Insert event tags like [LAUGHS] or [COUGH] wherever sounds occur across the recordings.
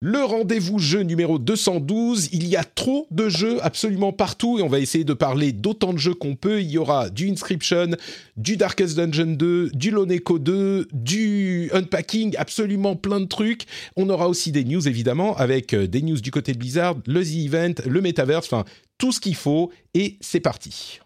Le rendez-vous jeu numéro 212, il y a trop de jeux absolument partout et on va essayer de parler d'autant de jeux qu'on peut. Il y aura du Inscription, du Darkest Dungeon 2, du Loneco 2, du Unpacking, absolument plein de trucs. On aura aussi des news évidemment avec euh, des news du côté de Blizzard, le The Event, le Metaverse, enfin tout ce qu'il faut et c'est parti.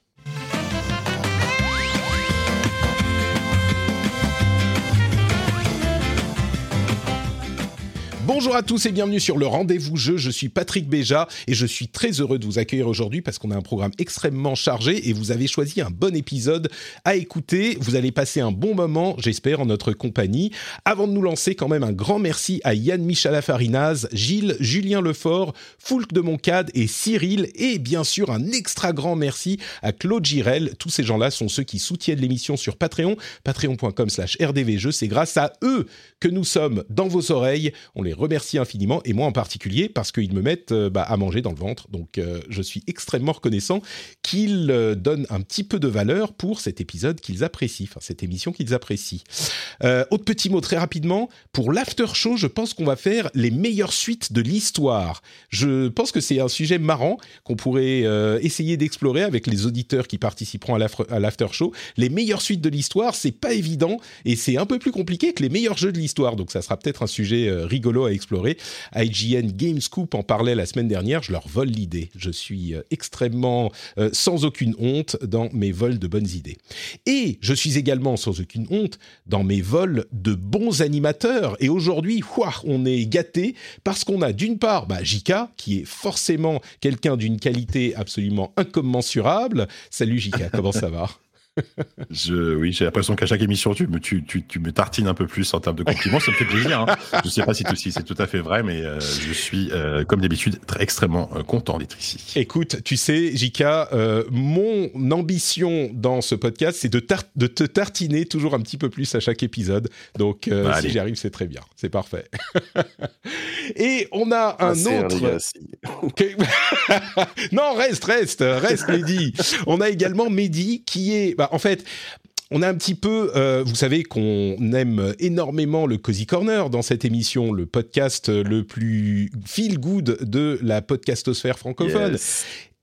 Bonjour à tous et bienvenue sur le rendez-vous jeu. Je suis Patrick Béja et je suis très heureux de vous accueillir aujourd'hui parce qu'on a un programme extrêmement chargé et vous avez choisi un bon épisode à écouter. Vous allez passer un bon moment, j'espère, en notre compagnie. Avant de nous lancer, quand même un grand merci à Yann Michala Farinaz, Gilles, Julien Lefort, Foulk de Moncade et Cyril et bien sûr un extra grand merci à Claude Girel. Tous ces gens-là sont ceux qui soutiennent l'émission sur Patreon, patreon.com slash rdvjeux. C'est grâce à eux que nous sommes dans vos oreilles. On les remercie infiniment, et moi en particulier, parce qu'ils me mettent euh, bah, à manger dans le ventre. Donc euh, je suis extrêmement reconnaissant qu'ils euh, donnent un petit peu de valeur pour cet épisode qu'ils apprécient, enfin cette émission qu'ils apprécient. autre petit mot très rapidement, pour l'after show, je pense qu'on va faire les meilleures suites de l'histoire. Je pense que c'est un sujet marrant qu'on pourrait essayer d'explorer avec les auditeurs qui participeront à l'after show. Les meilleures suites de l'histoire, c'est pas évident et c'est un peu plus compliqué que les meilleurs jeux de l'histoire. Donc ça sera peut-être un sujet rigolo à explorer. IGN Game Scoop en parlait la semaine dernière. Je leur vole l'idée. Je suis euh, extrêmement euh, sans aucune honte dans mes vols de bonnes idées. Et je suis également sans aucune honte dans mes vols de bons animateurs. Et aujourd'hui, on est gâté parce qu'on a d'une part bah, Jika, qui est forcément quelqu'un d'une qualité absolument incommensurable. Salut Jika, comment ça va? Je, oui, j'ai l'impression qu'à chaque émission, tu me, tu, tu, tu, me tartines un peu plus en termes de compliments. Ça me fait plaisir. Hein. Je sais pas si, si c'est tout à fait vrai, mais euh, je suis, euh, comme d'habitude, très extrêmement euh, content d'être ici. Écoute, tu sais, Jika, mon ambition dans ce podcast, c'est de, de te tartiner toujours un petit peu plus à chaque épisode. Donc, bah, si j'y arrive, c'est très bien. C'est parfait. [LAUGHS] Et on a un autre. [LAUGHS] non, reste, reste, reste, Mehdi. On a également Mehdi qui est. Bah, en fait, on a un petit peu, euh, vous savez qu'on aime énormément le Cozy Corner dans cette émission, le podcast le plus feel good de la podcastosphère francophone.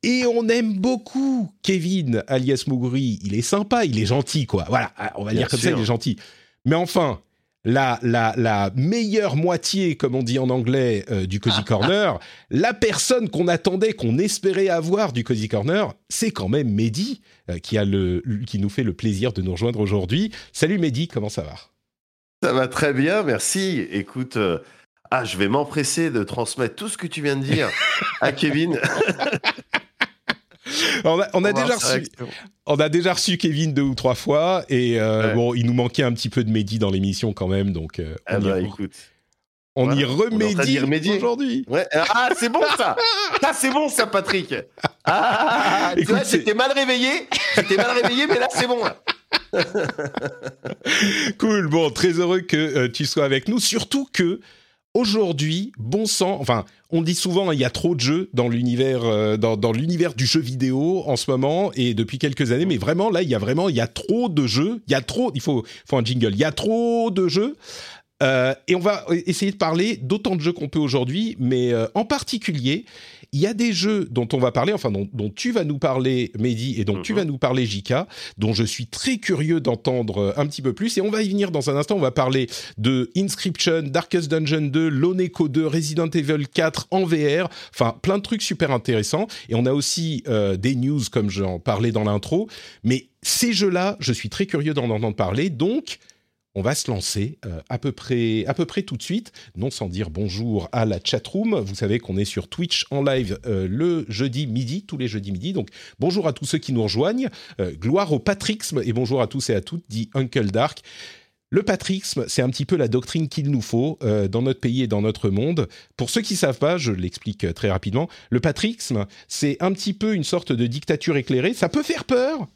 Et on aime beaucoup Kevin alias Muguri. Il est sympa, il est gentil, quoi. Voilà, on va dire comme ça, il est gentil. Mais enfin, la, la, meilleure moitié, comme on dit en anglais, euh, du Cozy Corner, la personne qu'on attendait, qu'on espérait avoir du Cozy Corner, c'est quand même Mehdi, euh, qui, a le, qui nous fait le plaisir de nous rejoindre aujourd'hui. Salut Mehdi, comment ça va? Ça va très bien, merci. Écoute, euh, ah, je vais m'empresser de transmettre tout ce que tu viens de dire à [LAUGHS] Kevin. [LAUGHS] on a, déjà reçu, on a déjà reçu Kevin deux ou trois fois et euh, bon, il nous manquait un petit peu de Mehdi dans l'émission quand même, donc euh, on, ah y, bah, on y remédie aujourd'hui. Ah, c'est bon ça. [LAUGHS] ça c'est bon ça, Patrick. Ah, tu vois, j'étais mal réveillé, j'étais mal réveillé, mais là c'est bon. [LAUGHS] cool. Bon, très heureux que euh, tu sois avec nous, surtout que aujourd'hui, bon sang, enfin, on dit souvent il y a trop de jeux dans l'univers euh, dans, l'univers du jeu vidéo en ce moment et depuis quelques années, mais vraiment là, il y a vraiment il y a trop de jeux, il y a trop, il faut, faut un jingle, il y a trop de jeux. Euh, et on va essayer de parler d'autant de jeux qu'on peut aujourd'hui, mais euh, en particulier, il y a des jeux dont on va parler, enfin dont, tu vas nous parler, Mehdi, et dont tu mhm. vas nous parler, Jika, dont je suis très curieux d'entendre euh, un petit peu plus. Et on va y venir dans un instant. On va parler de Inscription, Darkest Dungeon 2, Loneco 2, Resident Evil 4 en VR. Enfin, plein de trucs super intéressants. Et on a aussi des news, comme j'en parlais dans l'intro. Mais ces jeux-là, je suis très curieux d'en entendre parler. Donc, on va se lancer euh, à, peu près, à peu près tout de suite, non sans dire bonjour à la chatroom. Vous savez qu'on est sur Twitch en live euh, le jeudi midi, tous les jeudis midi. Donc bonjour à tous ceux qui nous rejoignent. Euh, gloire au patrixme et bonjour à tous et à toutes, dit Uncle Dark. Le patrixme, c'est un petit peu la doctrine qu'il nous faut dans notre pays et dans notre monde. Pour ceux qui ne savent pas, je l'explique très rapidement, le patrixme, c'est un petit peu une sorte de dictature éclairée. Ça peut faire peur,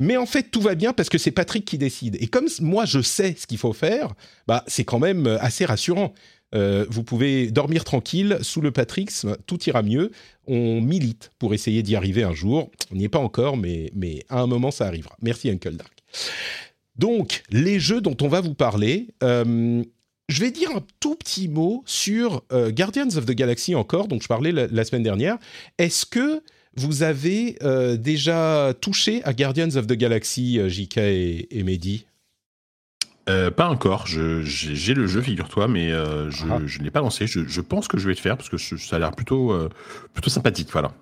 mais en fait, tout va bien parce que c'est Patrick qui décide. Et comme moi, je sais ce qu'il faut faire, bah, c'est quand même euh, assez rassurant. Euh, vous pouvez dormir tranquille sous le Patrick, tout ira mieux. On milite pour essayer d'y arriver un jour. On n'y est pas encore, mais, mais à un moment, ça arrivera. Merci, Uncle Dark. Donc, les jeux dont on va vous parler. Euh, je vais dire un tout petit mot sur Guardians of the Galaxy encore, dont je parlais la semaine dernière. Est-ce que vous avez euh, déjà touché à Guardians of the Galaxy, euh, JK et, Mehdi? Euh, pas encore. J'ai le jeu, figure-toi, mais je ne ah. l'ai pas lancé. Je, pense que je vais le faire parce que ça a l'air plutôt, plutôt sympathique. Voilà.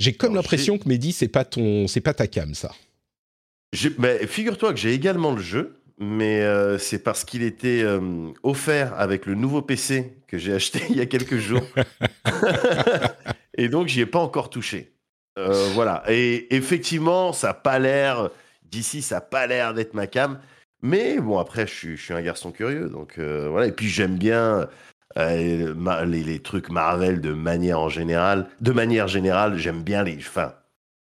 J'ai comme l'impression que Mehdi, c'est pas ton, c'est pas ta cam, ça. Figure-toi que j'ai également le jeu, mais c'est parce qu'il était offert avec le nouveau PC que j'ai acheté [LAUGHS] il y a quelques jours. [LAUGHS] Et donc, j'y ai pas encore touché. Euh, voilà. Et effectivement, ça n'a pas l'air, d'ici, ça n'a pas l'air d'être ma cam. Mais bon, après, je suis, un garçon curieux. Donc euh, voilà. Et puis, j'aime bien euh, les, trucs Marvel de manière en. De manière générale, j'aime bien les. Enfin,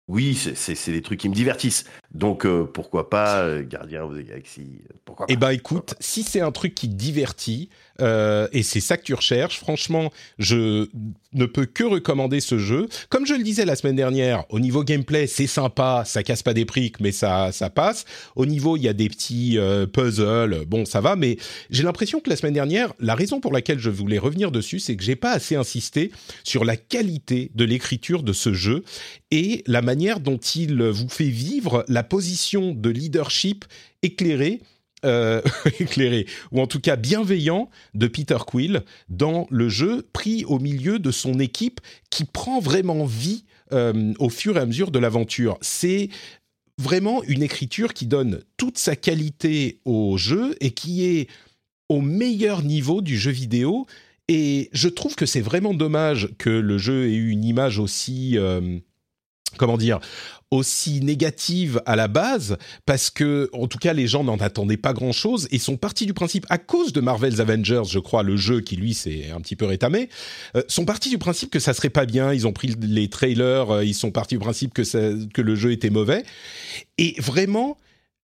oui, c'est des trucs qui me divertissent. Donc pourquoi pas Gardien of the Galaxy Pourquoi Eh ben écoute, si c'est un truc qui divertit, euh, et c'est ça que tu recherches. Franchement, je ne peux que recommander ce jeu. Comme je le disais la semaine dernière, au niveau gameplay, c'est sympa, ça casse pas des briques, mais ça, ça passe. Au niveau, il y a des petits euh, puzzles, bon, ça va, mais j'ai l'impression que la semaine dernière, la raison pour laquelle je voulais revenir dessus, c'est que j'ai pas assez insisté sur la qualité de l'écriture de ce jeu et la manière dont il vous fait vivre la position de leadership éclairée euh, [LAUGHS] ou en tout cas bienveillant de Peter Quill dans le jeu, pris au milieu de son équipe qui prend vraiment vie euh, au fur et à mesure de l'aventure. C'est vraiment une écriture qui donne toute sa qualité au jeu et qui est au meilleur niveau du jeu vidéo. Et je trouve que c'est vraiment dommage que le jeu ait eu une image aussi... Euh, comment dire, aussi négative à la base parce que en tout cas les gens n'en attendaient pas grand chose et sont partis du principe à cause de Marvel's Avengers je crois le jeu qui lui s'est un petit peu rétamé euh, sont partis du principe que ça serait pas bien. Ils ont pris les trailers euh, ils sont partis du principe que ça, que le jeu était mauvais. Et vraiment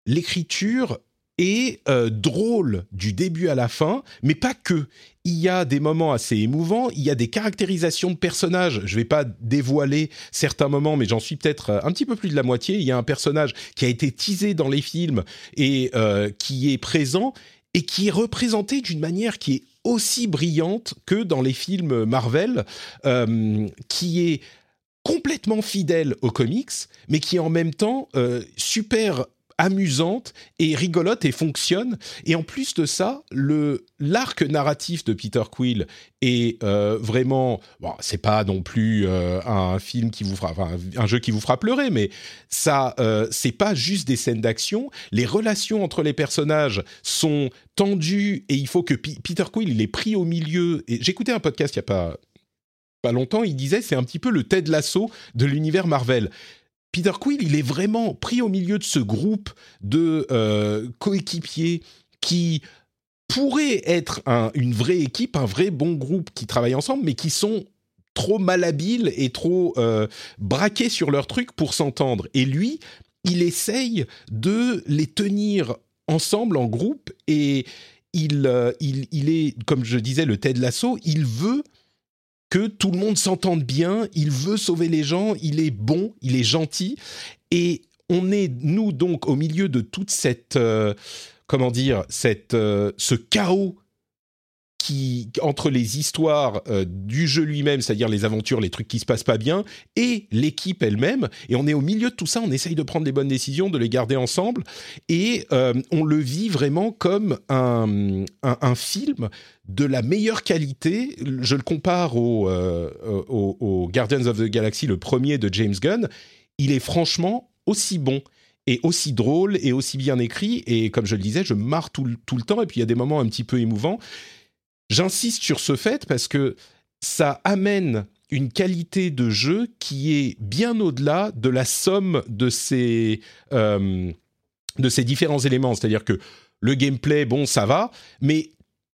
l'écriture est euh, drôle du début à la fin, mais pas que. Il y a des moments assez émouvants, il y a des caractérisations de personnages. Je vais pas dévoiler certains moments, mais j'en suis peut-être euh, un petit peu plus de la moitié. Il y a un personnage qui a été teasé dans les films et euh, qui est présent et qui est représenté d'une manière qui est aussi brillante que dans les films Marvel, qui est complètement fidèle aux comics, mais qui est en même temps super amusante et rigolote et fonctionne. Et en plus de ça, le l'arc narratif de Peter Quill est euh, vraiment bon, c'est pas non plus euh, un film qui vous fera un jeu qui vous fera pleurer, mais ça euh, c'est pas juste des scènes d'action. Les relations entre les personnages sont tendues et il faut que Peter Quill il est pris au milieu. Et j'écoutais un podcast il y a pas pas longtemps, il disait c'est un petit peu le Ted Lasso de l'univers Marvel. Peter Quill, il est vraiment pris au milieu de ce groupe de euh, coéquipiers qui pourraient être une vraie équipe, un vrai bon groupe qui travaille ensemble, mais qui sont trop malhabiles et trop euh, braqués sur leur truc pour s'entendre. Et lui, il essaye de les tenir ensemble en groupe et il, euh, il, il est, comme je disais, le Ted Lasso, il veut que tout le monde s'entende bien, il veut sauver les gens, il est bon, il est gentil, et on est, nous, donc, au milieu de toute cette, euh, comment dire, cette, euh, ce chaos entre les histoires euh, du jeu lui-même, c'est-à-dire les aventures, les trucs qui se passent pas bien, et l'équipe elle-même. Et on est au milieu de tout ça, on essaye de prendre les bonnes décisions, de les garder ensemble, et on le vit vraiment comme un, film de la meilleure qualité. Je le compare euh, au, Guardians of the Galaxy, le premier de James Gunn. Il est franchement aussi bon. est aussi drôle et aussi bien écrit. Et comme je le disais, je marre tout le temps. Et puis il y a des moments un petit peu émouvants. J'insiste sur ce fait parce que ça amène une qualité de jeu qui est bien au-delà de la somme de ces, euh, différents éléments. C'est-à-dire que le gameplay, bon, ça va, mais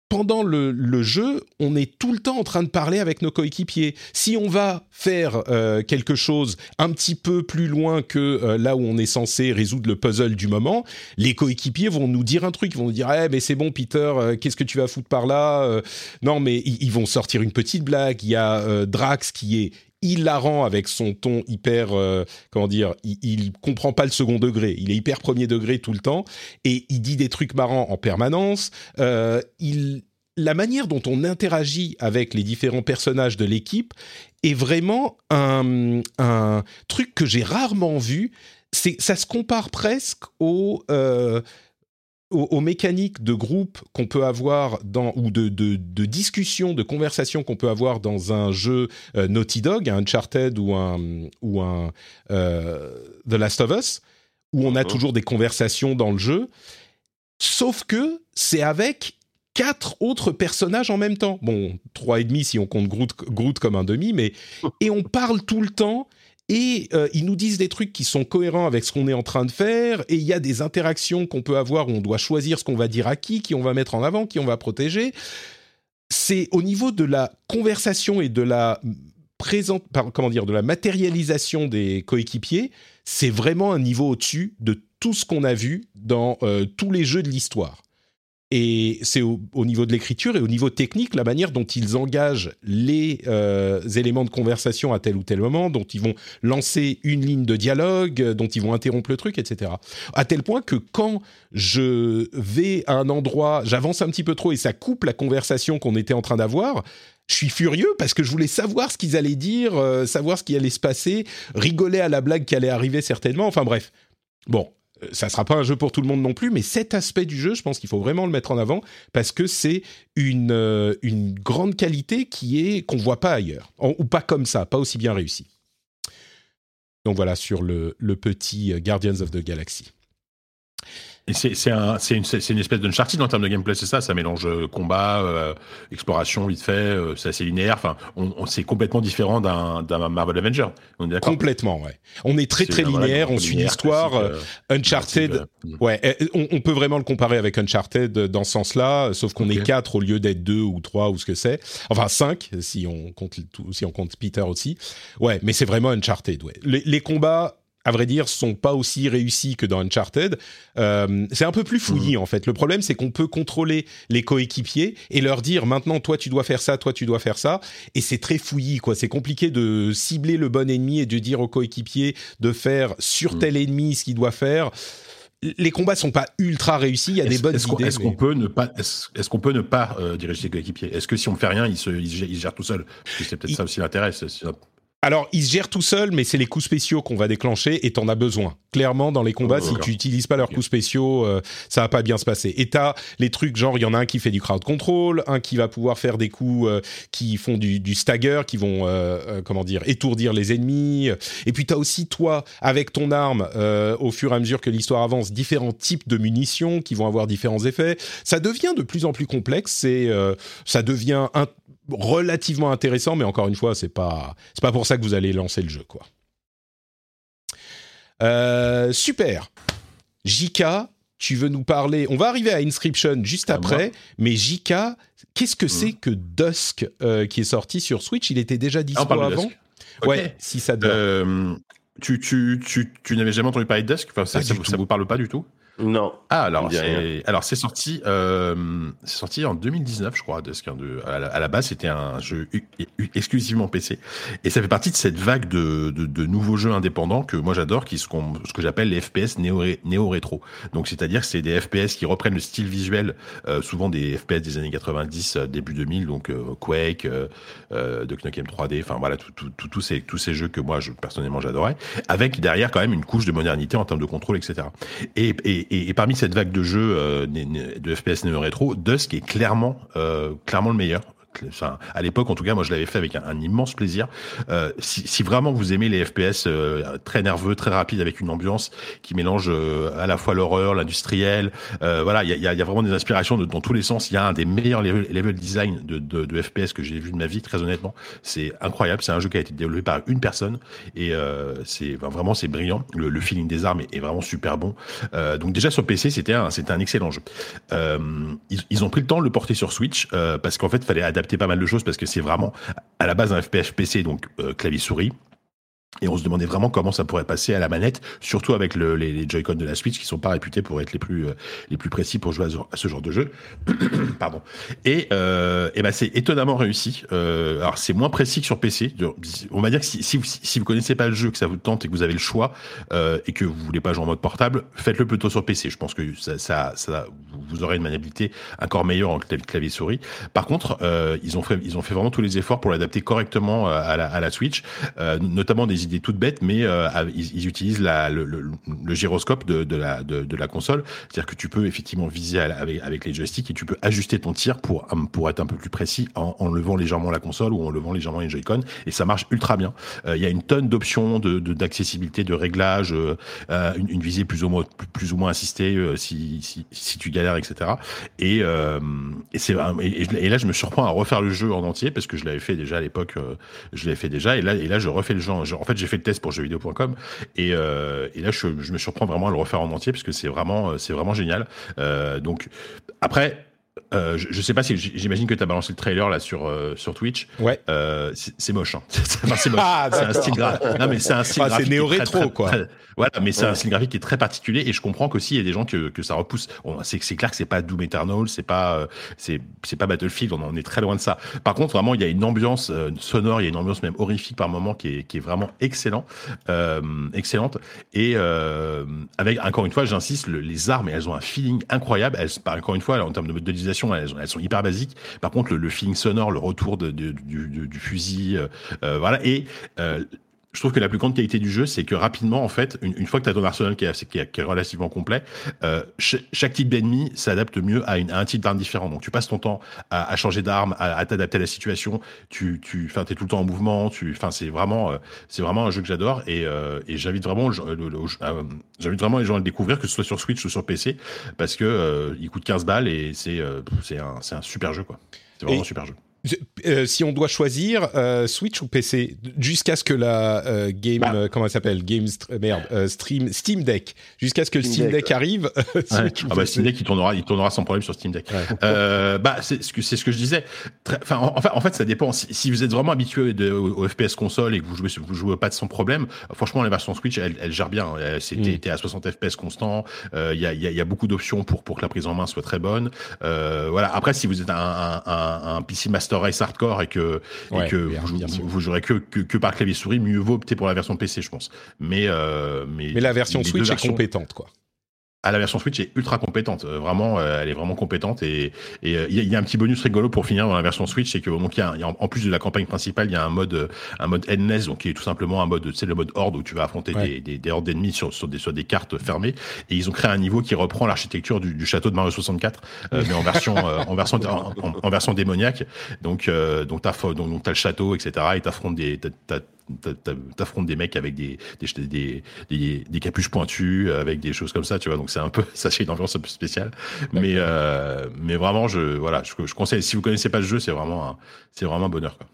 pendant le, jeu, on est tout le temps en train de parler avec nos coéquipiers. Si on va faire euh, quelque chose un petit peu plus loin que euh, là où on est censé résoudre le puzzle du moment, les coéquipiers vont nous dire un truc, ils vont nous dire "Eh mais c'est bon Peter, euh, qu'est-ce que tu vas foutre par là Non mais ils, vont sortir une petite blague, il y a Drax qui est hilarant avec son ton hyper comment dire il, il, comprend pas le second degré il est hyper premier degré tout le temps et il dit des trucs marrants en permanence il la manière dont on interagit avec les différents personnages de l'équipe est vraiment un, truc que j'ai rarement vu. Ça se compare presque au, aux, mécaniques de groupe qu'on peut avoir dans ou de, de, de discussion, de conversation qu'on peut avoir dans un jeu euh, Naughty Dog, un Uncharted ou un ou un euh, The Last of Us, où on a toujours des conversations dans le jeu. Sauf que c'est avec quatre autres personnages en même temps. Bon, trois et demi si on compte Groot, comme un demi, mais [LAUGHS] et on parle tout le temps. Et euh, ils nous disent des trucs qui sont cohérents avec ce qu'on est en train de faire. Et il y a des interactions qu'on peut avoir où on doit choisir ce qu'on va dire à qui, qui on va mettre en avant, qui on va protéger. C'est au niveau de la conversation et de la présente, comment dire, de la matérialisation des coéquipiers, c'est vraiment un niveau au-dessus de tout ce qu'on a vu dans euh, tous les jeux de l'histoire. Et c'est au, niveau de l'écriture et au niveau technique, la manière dont ils engagent les euh, éléments de conversation à tel ou tel moment, dont ils vont lancer une ligne de dialogue, dont ils vont interrompre le truc, etc. À tel point que quand je vais à un endroit, j'avance un petit peu trop et ça coupe la conversation qu'on était en train d'avoir, je suis furieux parce que je voulais savoir ce qu'ils allaient dire, euh, savoir ce qui allait se passer, rigoler à la blague qui allait arriver certainement. Enfin bref. Bon, ça sera pas un jeu pour tout le monde non plus, mais cet aspect du jeu, je pense qu'il faut vraiment le mettre en avant parce que c'est une, euh, grande qualité qui est qu'on voit pas ailleurs, ou pas comme ça, pas aussi bien réussi. Donc voilà sur le, le petit euh, Guardians of the Galaxy. C'est un, une, une, espèce d'Uncharted en termes de gameplay, c'est ça Ça mélange euh, combat, euh, exploration vite fait, euh, c'est assez linéaire. Enfin, on, c'est complètement différent d'un Marvel Avenger. On est complètement, ouais. On est très très linéaire, on suit l'histoire. Uncharted, ouais, on, peut vraiment le comparer avec Uncharted dans ce sens-là, sauf qu'on est quatre au lieu d'être deux ou trois ou ce que c'est. Enfin cinq si on compte si on compte Peter aussi. Ouais, mais c'est vraiment Uncharted. Ouais. Les, les combats à vrai dire, sont pas aussi réussis que dans Uncharted. Euh, c'est un peu plus fouillis mhm. en fait. Le problème, c'est qu'on peut contrôler les coéquipiers et leur dire maintenant, toi tu dois faire ça, toi tu dois faire ça, et c'est très fouillis quoi. C'est compliqué de cibler le bon ennemi et de dire au coéquipier de faire sur mhm. tel ennemi ce qu'il doit faire les combats sont pas ultra réussis. Il y a des bonnes idées. Est-ce qu'on peut ne pas, est-ce qu'on peut ne pas euh, diriger ses coéquipiers? Est-ce que si on ne fait rien, il se, il gère, tout seul C'est peut-être ça aussi l'intérêt. Alors, il se gère tout seul, mais c'est les coups spéciaux qu'on va déclencher et t'en as besoin. Clairement, dans les combats, si tu utilises pas leurs coups spéciaux, euh, ça va pas bien se passer. Et t'as les trucs genre, il y en a un qui fait du crowd control, un qui va pouvoir faire des coups euh, qui font du, du, stagger, qui vont, euh, comment dire, étourdir les ennemis. Et puis t'as aussi toi, avec ton arme, au fur et à mesure que l'histoire avance, différents types de munitions qui vont avoir différents effets. Ça devient de plus en plus complexe. Et ça devient un, relativement intéressant, mais encore une fois, c'est pas c'est pas pour ça que vous allez lancer le jeu, quoi. Euh, super. Jika, tu veux nous parler? On va arriver à Inscription juste après, mais Jika, qu'est-ce que c'est hmm. que Dusk euh, qui est sorti sur Switch? Il était déjà dispo avant? Ouais, si ça. Euh, tu, tu, tu, tu n'avais jamais entendu parler de Dusk? Enfin, Ça ne vous parle pas du tout? Non. Ah alors c'est alors c'est sorti euh, c'est sorti en 2019 je crois de ce de à la, à la base c'était un jeu exclusivement PC et ça fait partie de cette vague de, de, de nouveaux jeux indépendants que moi j'adore qui ce qu'on ce que j'appelle les FPS néo néo rétro donc c'est-à-dire que c'est des FPS qui reprennent le style visuel euh, souvent des FPS des années 90 euh, début 2000 donc euh, Quake euh, euh de Nukem 3D enfin voilà tous tout, tout, ces tous ces jeux que moi je, personnellement j'adorais avec derrière quand même une couche de modernité en termes de contrôle etc et, et et, parmi cette vague de jeux euh, de FPS néo rétro, Dusk est clairement, euh, clairement le meilleur enfin, à l'époque, en tout cas, moi, je l'avais fait avec un, immense plaisir. Euh, si, vraiment vous aimez les FPS euh, très nerveux, très rapides, avec une ambiance qui mélange euh, à la fois l'horreur, l'industriel, voilà, il y a, vraiment des inspirations dans tous les sens. Il y a un des meilleurs level, design de, FPS que j'ai vu de ma vie, très honnêtement. C'est incroyable. C'est un jeu qui a été développé par une personne et c'est vraiment c'est brillant. Le, feeling des armes est, vraiment super bon. donc déjà sur PC, c'était un, c'était un excellent jeu. Ils, ils, ont pris le temps de le porter sur Switch parce qu'en fait, fallait adapter pas mal de choses parce que c'est vraiment à la base un FPS PC, donc euh, clavier souris. Et on se demandait vraiment comment ça pourrait passer à la manette, surtout avec le, les, Joy-Con de la Switch qui sont pas réputés pour être les plus euh, les plus précis pour jouer à, ce genre de jeu. [CLEARS THROAT] Pardon. Et, euh, et ben c'est étonnamment réussi. Euh, alors c'est moins précis que sur PC. On va dire que si, si, si vous connaissez pas le jeu, que ça vous tente et que vous avez le choix euh, et que vous voulez pas jouer en mode portable, faites-le plutôt sur PC. Je pense que ça, vous aurez une maniabilité encore meilleure en clavier souris. Par contre, ils ont fait ils ont fait vraiment tous les efforts pour l'adapter correctement à la Switch, notamment des idées toutes bêtes, mais euh, ils, utilisent le, gyroscope de, de, la, de, de, console. C'est-à-dire que tu peux effectivement viser avec, les joysticks et tu peux ajuster ton tir pour, pour être un peu plus précis en, levant légèrement la console ou en levant légèrement les Joy-Con. Et ça marche ultra bien. Euh, il y a une tonne d'options de, d'accessibilité, de, réglages, euh, une, visée plus ou moins, plus, ou moins assistée si, si, si tu galères, etc. Et, et, c'est, et, là, je me surprends à refaire le jeu en entier parce que je l'avais fait déjà à l'époque. je l'avais fait déjà. Et là, et là, je refais le. En fait, j'ai fait le test pour jeuxvideo.com et, euh, et là, je, me surprends vraiment à le refaire en entier parce que c'est vraiment, c'est vraiment génial. Euh, donc après, euh, je, je, sais pas si j'imagine que tu as balancé le trailer là sur euh, sur Twitch. Ouais. Euh, c'est moche. Hein. [LAUGHS] c'est moche. Ah, c'est un style graphique. Non mais c'est un style ah, graphique. C'est néo rétro quoi. Très, [LAUGHS] voilà, mais c'est ouais. un style graphique qui est très particulier et je comprends qu'aussi il y a des gens que que ça repousse. c'est c'est clair que c'est pas Doom Eternal, c'est pas c'est c'est pas Battlefield. On en est très loin de ça. Par contre, vraiment, il y a une ambiance sonore, il y a une ambiance même horrifique par moment qui est qui est vraiment excellent, excellente. Et avec encore une fois, j'insiste, le, les armes, elles ont un feeling incroyable. Elles, encore une fois, en termes de elles, sont hyper basiques. Par contre, le, feeling sonore, le retour de, du, du, fusil, euh, euh, voilà. Et euh, je trouve que la plus grande qualité du jeu, c'est que rapidement, en fait, une, une fois que tu as ton arsenal qui est, qui est, qui est relativement complet, euh, ch chaque type d'ennemi s'adapte mieux à, une, à, un type d'arme différent. Donc, tu passes ton temps à, à changer d'arme, à, à t'adapter à la situation. Tu, tu, t'es tout le temps en mouvement. Tu, c'est vraiment, euh, c'est vraiment un jeu que j'adore et, euh, et j'invite vraiment, euh, j'invite vraiment les gens à le découvrir, que ce soit sur Switch ou sur PC, parce que euh, il coûte 15 balles et c'est, c'est un, c'est un super jeu, quoi. C'est vraiment et... un super jeu. Euh, si on doit choisir euh, Switch ou PC jusqu'à ce que la euh, game bah. comment elle s'appelle game merde stream Steam Deck. Jusqu'à ce que Steam Steam Deck, Deck arrive [LAUGHS] ouais. ah bah, Steam Deck il tournera il tournera sans problème sur Steam Deck. Ouais. bah c'est ce que c'est ce que je disais. Enfin en, en, fait ça dépend. Si, si vous êtes vraiment habitué de, au, au, FPS console et que vous jouez vous jouez pas de sans problème franchement la version Switch elle, elle gère bien. C'était mm. à 60 FPS constant. Il y a y, y, a beaucoup d'options pour pour que la prise en main soit très bonne. Voilà. Après si vous êtes un, un, un, un PC Master Race hardcore et que, ouais, et que bien, vous, bien vous, vous, jouerez que, que, que, par clavier souris, mieux vaut opter pour la version PC, je pense. Mais, euh, mais, mais la version Switch est compétente, quoi à la version Switch est ultra compétente. Euh, vraiment, euh, elle est vraiment compétente. Et il euh, y, y, a un petit bonus rigolo pour finir dans la version Switch, c'est que il y, y, a en plus de la campagne principale, il y a un mode un mode endless, donc qui est tout simplement un mode, c'est le mode horde où tu vas affronter ouais. des, des, des, hordes d'ennemis sur, sur des sur des cartes fermées. Et ils ont créé un niveau qui reprend l'architecture du, du, château de Mario 64, euh, mais en version en version en, en, en, version démoniaque. Donc donc t'as donc, donc as le château, etc. Et t'affrontes des t'affrontes des mecs avec des des, des, des, des, capuches pointues, avec des choses comme ça, tu vois. Donc c'est un peu, [LAUGHS] ça c'est une ambiance un peu spéciale. Mais, euh, mais vraiment, je, voilà, je, je, conseille, si vous connaissez pas le jeu, c'est vraiment c'est vraiment un bonheur, quoi.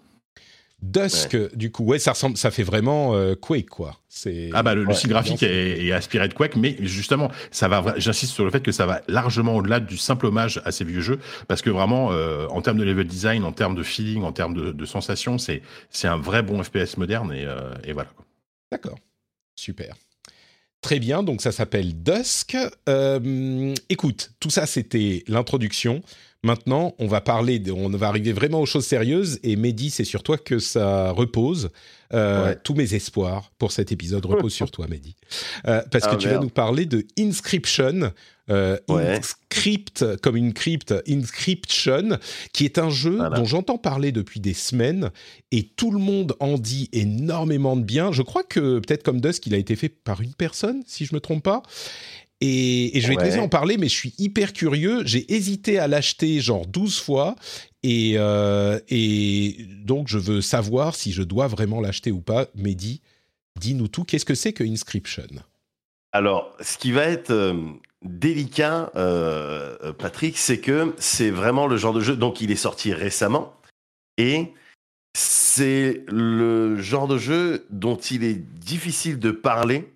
Dusk, ouais. du coup, ouais, ça ressemble, ça fait vraiment euh, Quake, quoi. C'est ah bah le, ouais, le style graphique est, est, aspiré de Quake, mais justement, ça va. J'insiste sur le fait que ça va largement au-delà du simple hommage à ces vieux jeux, parce que vraiment, euh, en termes de level design, en termes de feeling, en termes de, de sensation, c'est c'est un vrai bon FPS moderne et, euh, et voilà. D'accord, super. Très bien, donc ça s'appelle Dusk. Écoute, tout ça c'était l'introduction. Maintenant, on va parler, de, on va arriver vraiment aux choses sérieuses. Et Mehdi, c'est sur toi que ça repose. Euh, ouais. Tous mes espoirs pour cet épisode reposent sur toi, Mehdi. Euh, parce ah, que tu merde. vas nous parler de Inscription. Euh, ouais. Inscript, comme une crypte, Inscription, qui est un jeu voilà. dont j'entends parler depuis des semaines et tout le monde en dit énormément de bien. Je crois que peut-être comme Dusk, il a été fait par une personne, si je me trompe pas. Et, je vais te Ouais. laisser en parler, mais je suis hyper curieux. J'ai hésité à l'acheter genre 12 fois. Et, euh, et donc, je veux savoir si je dois vraiment l'acheter ou pas. Mehdi, dis-nous tout. Qu'est-ce que c'est que Inscription? Alors, ce qui va être euh, délicat, euh, Patrick, c'est que c'est vraiment le genre de jeu. Donc, il est sorti récemment et c'est le genre de jeu dont il est difficile de parler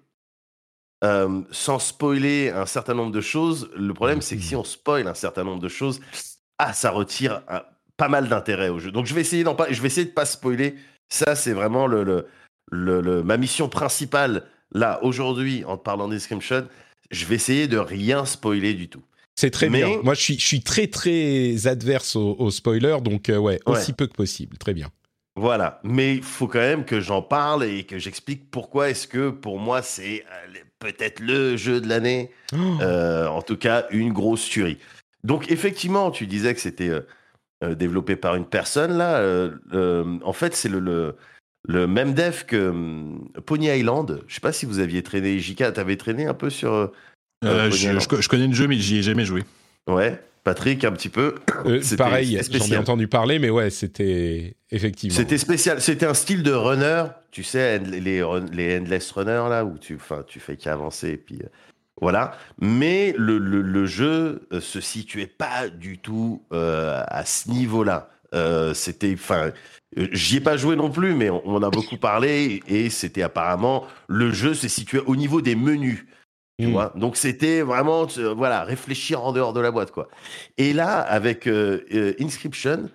euh, sans spoiler un certain nombre de choses. Le problème, c'est que si on spoil un certain nombre de choses, ah, ça retire un- pas mal d'intérêt au jeu. Donc, je vais essayer d'en pas, je vais essayer de pas spoiler. Ça, c'est vraiment le, le- le- le- ma mission principale là aujourd'hui en te parlant d'Inscription. Je vais essayer de rien spoiler du tout. C'est très Mais- bien. Moi, je suis, je suis très, très adverse aux au spoilers. Donc, euh, ouais, Ouais. aussi peu que possible. Très bien. Voilà, mais il faut quand même que j'en parle et que j'explique pourquoi est-ce que pour moi c'est euh, peut-être le jeu de l'année, Oh. Euh, en tout cas une grosse tuerie. Donc effectivement, tu disais que c'était euh, euh, développé par une personne là. euh, en fait, c'est le, le le même dev que hum, Pony Island. Je sais pas si vous aviez traîné, Jika, t'avais traîné un peu sur. je, je connais le jeu, mais j'y ai jamais joué. Ouais, Patrick un petit peu. Euh, pareil, j'en ai entendu parler, mais ouais, c'était effectivement. C'était spécial. C'était un style de runner, tu sais, les, run- les endless runners là, où tu, tu fais qu'avancer, et puis euh, voilà. Mais le, le- le jeu euh, se situait pas du tout euh, à ce niveau-là. C'était, enfin, j'y ai pas joué non plus, mais on, on a beaucoup parlé et c'était apparemment le jeu se situait au niveau des menus. Tu Mm. vois? Donc c'était vraiment, voilà, réfléchir en dehors de la boîte, quoi. Et là, avec euh, euh, Inscription,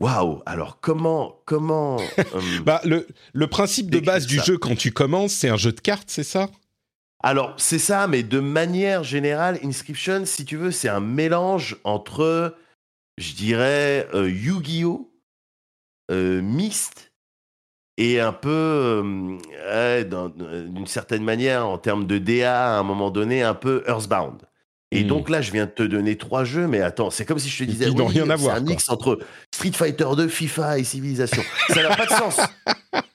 waouh Alors comment, comment [LAUGHS] euh, Bah, le, le principe de base du ça? jeu quand tu commences, c'est un jeu de cartes, c'est ça? Alors c'est ça, mais de manière générale, Inscription, si tu veux, c'est un mélange entre, je dirais, euh, Yu-Gi-Oh, euh, Myst et un peu, euh, dans- d'une certaine manière, en termes de DA, à un moment donné, un peu Earthbound. Et Hmm. donc là, je viens de te donner trois jeux, mais attends, c'est comme si je te disais, oui, rien à c'est voir, un quoi. mix entre Street Fighter 2, FIFA et Civilization. Ça n'a pas de sens.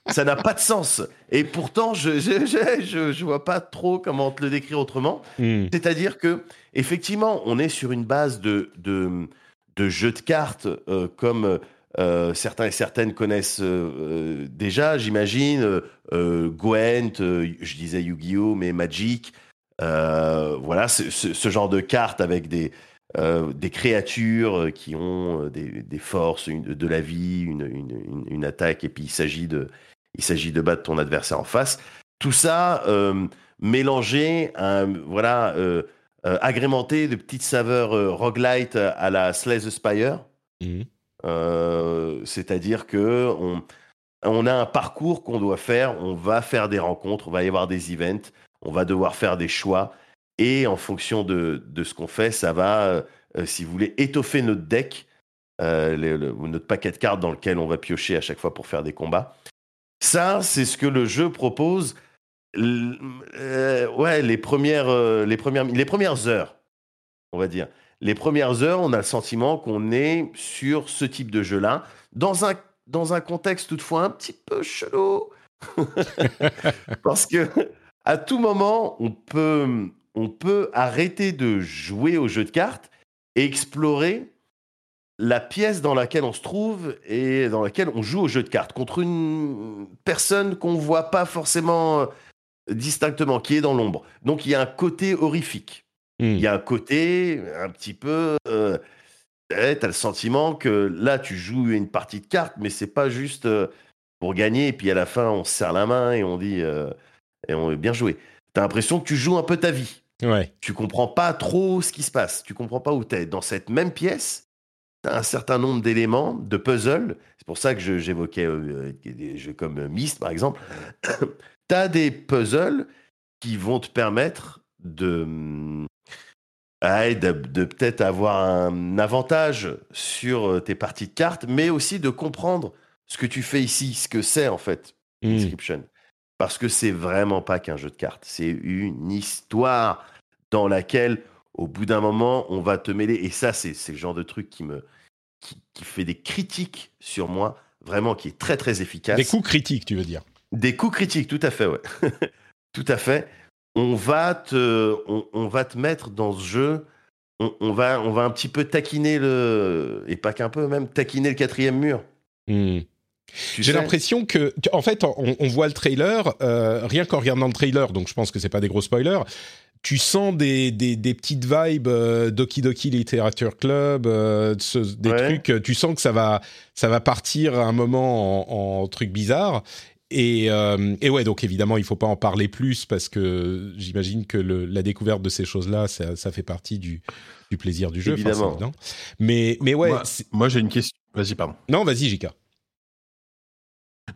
Ça n'a pas de sens. Et pourtant, je je, je, je, je vois pas trop comment te le décrire autrement. Hmm. C'est-à-dire que, effectivement, on est sur une base de, de, de jeux de cartes euh, comme euh, certains et certaines connaissent euh, euh, déjà, j'imagine. euh, Gwent, je disais Yu-Gi-Oh, mais Magic. voilà, ce, genre de cartes avec des, des créatures qui ont des, des forces, de la vie, une, une, attaque, et puis il s'agit de, de battre ton adversaire en face. Tout ça mélangé, voilà, agrémenté de petites saveurs roguelite à la Slay the Spire. Hmm. Euh, C'est-à-dire que on, a un parcours qu'on doit faire, on va faire des rencontres, on va y avoir des events, on va devoir faire des choix, et en fonction de, ce qu'on fait, ça va, euh, si vous voulez, étoffer notre deck, euh, notre paquet de cartes dans lequel on va piocher à chaque fois pour faire des combats. Ça, c'est ce que le jeu propose. Ouais, les premières, les premières, les premières heures, on va dire. Les premières heures, on a le sentiment qu'on est sur ce type de jeu-là, dans un, dans un contexte toutefois un petit peu chelou. [LAUGHS] Parce que à tout moment, on peut, arrêter de jouer au jeu de cartes et explorer la pièce dans laquelle on se trouve et dans laquelle on joue au jeu de cartes contre une personne qu'on voit pas forcément euh, distinctement, qui est dans l'ombre. Donc il y a un côté horrifique. Il y a un côté un petit peu. Euh, ouais, T'as le sentiment que là, tu joues une partie de cartes, mais c'est pas juste euh, pour gagner. Et puis à la fin, on se serre la main et on dit euh, et on est bien joué. T'as l'impression que tu joues un peu ta vie. Ouais. Tu comprends pas trop ce qui se passe. Tu comprends pas où t'es. Dans cette même pièce, t'as un certain nombre d'éléments, de puzzles. C'est pour ça que j'évoquais euh, des jeux comme Myst, par exemple. [CLEARS THROAT] t'as des puzzles qui vont te permettre de, ouais, de, de peut-être avoir un avantage sur euh, tes parties de cartes, mais aussi de comprendre ce que tu fais ici, ce que c'est en fait Hmm. Inscription. Parce que c'est vraiment pas qu'un jeu de cartes, c'est une histoire dans laquelle, au bout d'un moment, on va te mêler. Et ça, c'est c'est le genre de truc qui me qui, qui fait des critiques sur moi, vraiment, qui est très très efficace. Des coups critiques, tu veux dire? Des coups critiques, tout à fait, ouais. [LAUGHS] tout à fait. On va te, on, on va te mettre dans ce jeu. On, on va, on va un petit peu taquiner le, et pas qu'un peu même, taquiner le quatrième mur. Hmm. J'ai l'impression que, en fait, on, on voit le trailer, euh, rien qu'en regardant le trailer, donc je pense que c'est pas des gros spoilers. Tu sens des, des, des petites vibes euh, Doki Doki Literature Club, euh, ce- des Ouais. trucs. Tu sens que ça va, ça va partir à un moment en, en truc bizarre. Et, euh, et ouais, donc évidemment, il faut pas en parler plus parce que j'imagine que le- la découverte de ces choses-là, ça, ça fait partie du, du plaisir du jeu. Évidemment. Mais, mais ouais, moi, j'ai une question. Vas-y, pardon. non, vas-y, Jika.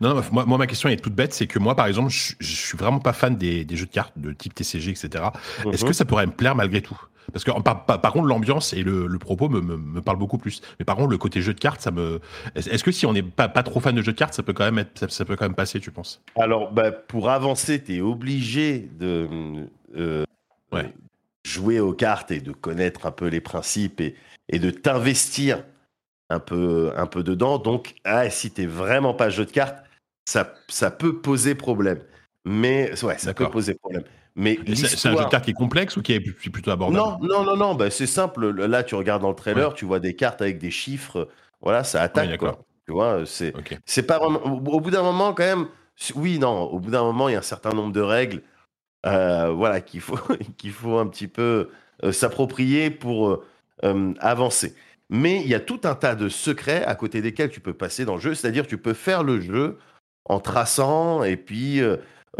Non, non, moi, moi, ma question est toute bête, c'est que moi, par exemple, je, je suis vraiment pas fan des, des jeux de cartes de type TCG, etc. Est-ce Mhm. que ça pourrait me plaire malgré tout? Parce que par, par- par contre, l'ambiance et le, le propos me, me, me parlent beaucoup plus. Mais par contre, le côté jeu de cartes, ça me. Est-ce que si on n'est pas, pas trop fan de jeux de cartes, ça peut quand même être, ça, ça peut quand même passer, tu penses? Alors, bah, pour avancer, tu es obligé de euh, Ouais. jouer aux cartes et de connaître un peu les principes et, et de t'investir un peu, un peu dedans. Donc, ah, si tu vraiment pas jeu de cartes, ça, ça peut poser problème. Mais ouais, ça peut poser problème. Mais c'est- un jeu de cartes qui est complexe ou qui est plutôt abordable non, non, non, non, bah, c'est simple. Là, tu regardes dans le trailer, tu vois des cartes avec des chiffres. Voilà, ça attaque. Quoi. Tu vois, c'est pas vraiment. Au, bout d'un moment, quand même. Oui, non. Au bout d'un moment, il y a un certain nombre de règles, euh, voilà, qu'il faut [LAUGHS] qu'il faut un petit peu euh, s'approprier pour euh, avancer. Mais il y a tout un tas de secrets à côté desquels tu peux passer dans le jeu. C'est-à-dire, tu peux faire le jeu en traçant et puis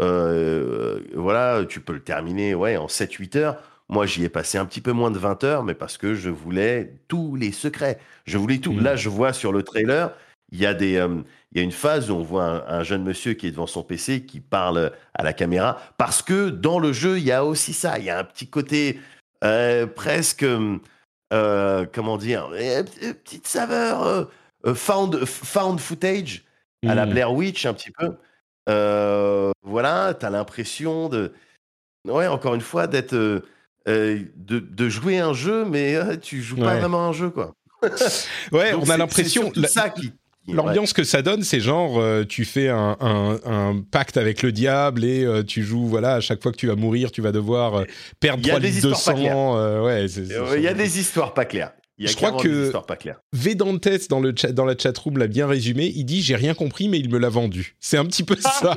euh, voilà, tu peux le terminer ouais, en 7-8 heures. Moi, j'y ai passé un petit peu moins de 20 heures, mais parce que je voulais tous les secrets. Je voulais tout. Mhm. Là, je vois sur le trailer, il y a des, euh, il y a une phase où on voit un, un jeune monsieur qui est devant son PC, qui parle à la caméra, parce que dans le jeu, il y a aussi ça. Il y a un petit côté euh, presque, euh, comment dire, petite saveur found, found footage à la Hmm. Blair Witch un petit peu. Euh, voilà, t'as l'impression de, ouais, encore une fois, d'être, euh, euh, de, de jouer un jeu, mais tu joues pas vraiment un jeu, quoi. [LAUGHS] Ouais, Donc on a l'impression. la- ça qui. ouais. L'ambiance que ça donne, c'est genre euh, tu fais un, un- un pacte avec le diable et euh, tu joues voilà à chaque fois que tu vas mourir, tu vas devoir euh, perdre Il y a 3 des litres de sang. ouais, Il y a des histoires pas claires. Il y a Je crois que- pas claires. Vedantes dans le chat, dans la chatroom l'a bien résumé. Il dit j'ai rien compris mais il me l'a vendu. C'est un petit peu [LAUGHS] ça.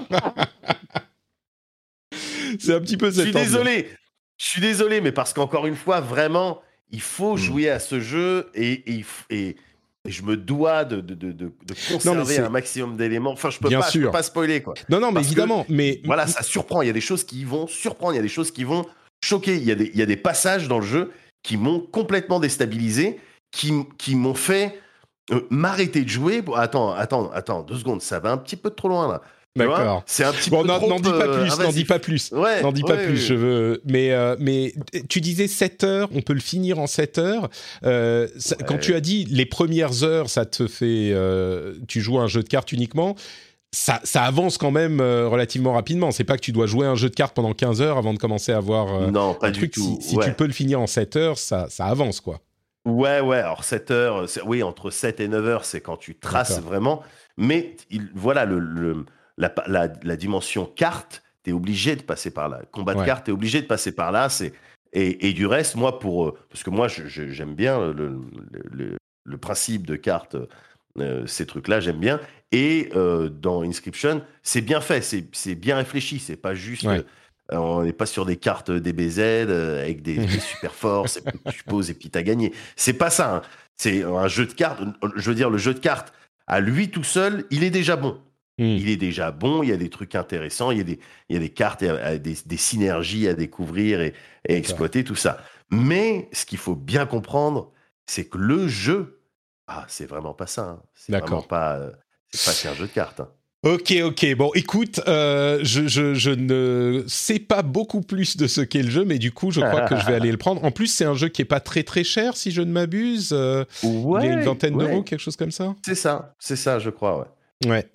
c'est un petit peu Je suis désolé. Je suis désolé, mais parce qu'encore une fois, vraiment, il faut Hmm. jouer à ce jeu et, et, et- et je me dois de, de, de, de- conserver un maximum d'éléments. Enfin, je peux Bien pas, je sûr. peux pas spoiler quoi. Non non mais Parce que- évidemment mais Voilà, ça surprend. Il y a des choses qui vont surprendre. Il y a des choses qui vont choquer. Il y a des, il y a des passages dans le jeu qui m'ont complètement déstabilisé, qui, qui m'ont fait euh, m'arrêter de jouer. Bon, attends, attends, attends, deux secondes. Ça va un petit peu trop loin là. D'accord. C'est un petit Bon peu n'en trop. n'en dis pas euh, plus, n'en dis pas plus. Ouais, N'en dis pas ouais, plus, je veux. Mais, euh, mais tu disais 7 heures, on peut le finir en 7 heures. Euh, ça- Quand tu as dit les premières heures, ça te fait. euh, tu joues à un jeu de cartes uniquement. Ça, ça avance quand même euh, relativement rapidement. C'est pas que tu dois jouer un jeu de cartes pendant 15 heures avant de commencer à avoir euh, non, pas un du truc. tout. Si, si ouais. tu peux le finir en 7 heures, ça, ça avance, quoi. Ouais, ouais, alors 7 heures, oui, entre 7 et 9 heures, c'est quand tu traces vraiment. Mais il, voilà, le, le- la, la- la dimension carte, tu es obligé de passer par là. Combat de Ouais. carte, tu es obligé de passer par là. C'est, et, et du reste, moi, pour. euh, Parce que moi, j'aime bien le, le- le- le principe de carte, euh, ces trucs-là, j'aime bien. Et euh, dans Inscription, c'est bien fait, c'est, bien réfléchi, c'est pas juste. Ouais. euh, on n'est pas sur des cartes DBZ euh, avec des, des [LAUGHS] super forces, et tu poses et puis tu as gagné. C'est pas ça. hein. C'est un jeu de cartes. Je veux dire, le jeu de cartes, à lui tout seul, il est déjà bon. Hmm. Il est déjà bon, il y a des trucs intéressants, il y a des, il y a des cartes, il y a des, des synergies à découvrir et, et exploiter, tout ça. Mais ce qu'il faut bien comprendre, c'est que le jeu, ah, c'est vraiment pas ça. hein. C'est vraiment pas, c'est pas qu'un jeu de cartes. hein. Ok, ok. Bon, écoute, euh, je, je, je ne sais pas beaucoup plus de ce qu'est le jeu, mais du coup, je crois que je vais [LAUGHS] aller le prendre. En plus, c'est un jeu qui est pas très très cher, si je ne m'abuse. Euh, il y a une vingtaine ouais. d'euros, quelque chose comme ça. C'est ça, c'est ça, je crois, ouais. Ouais.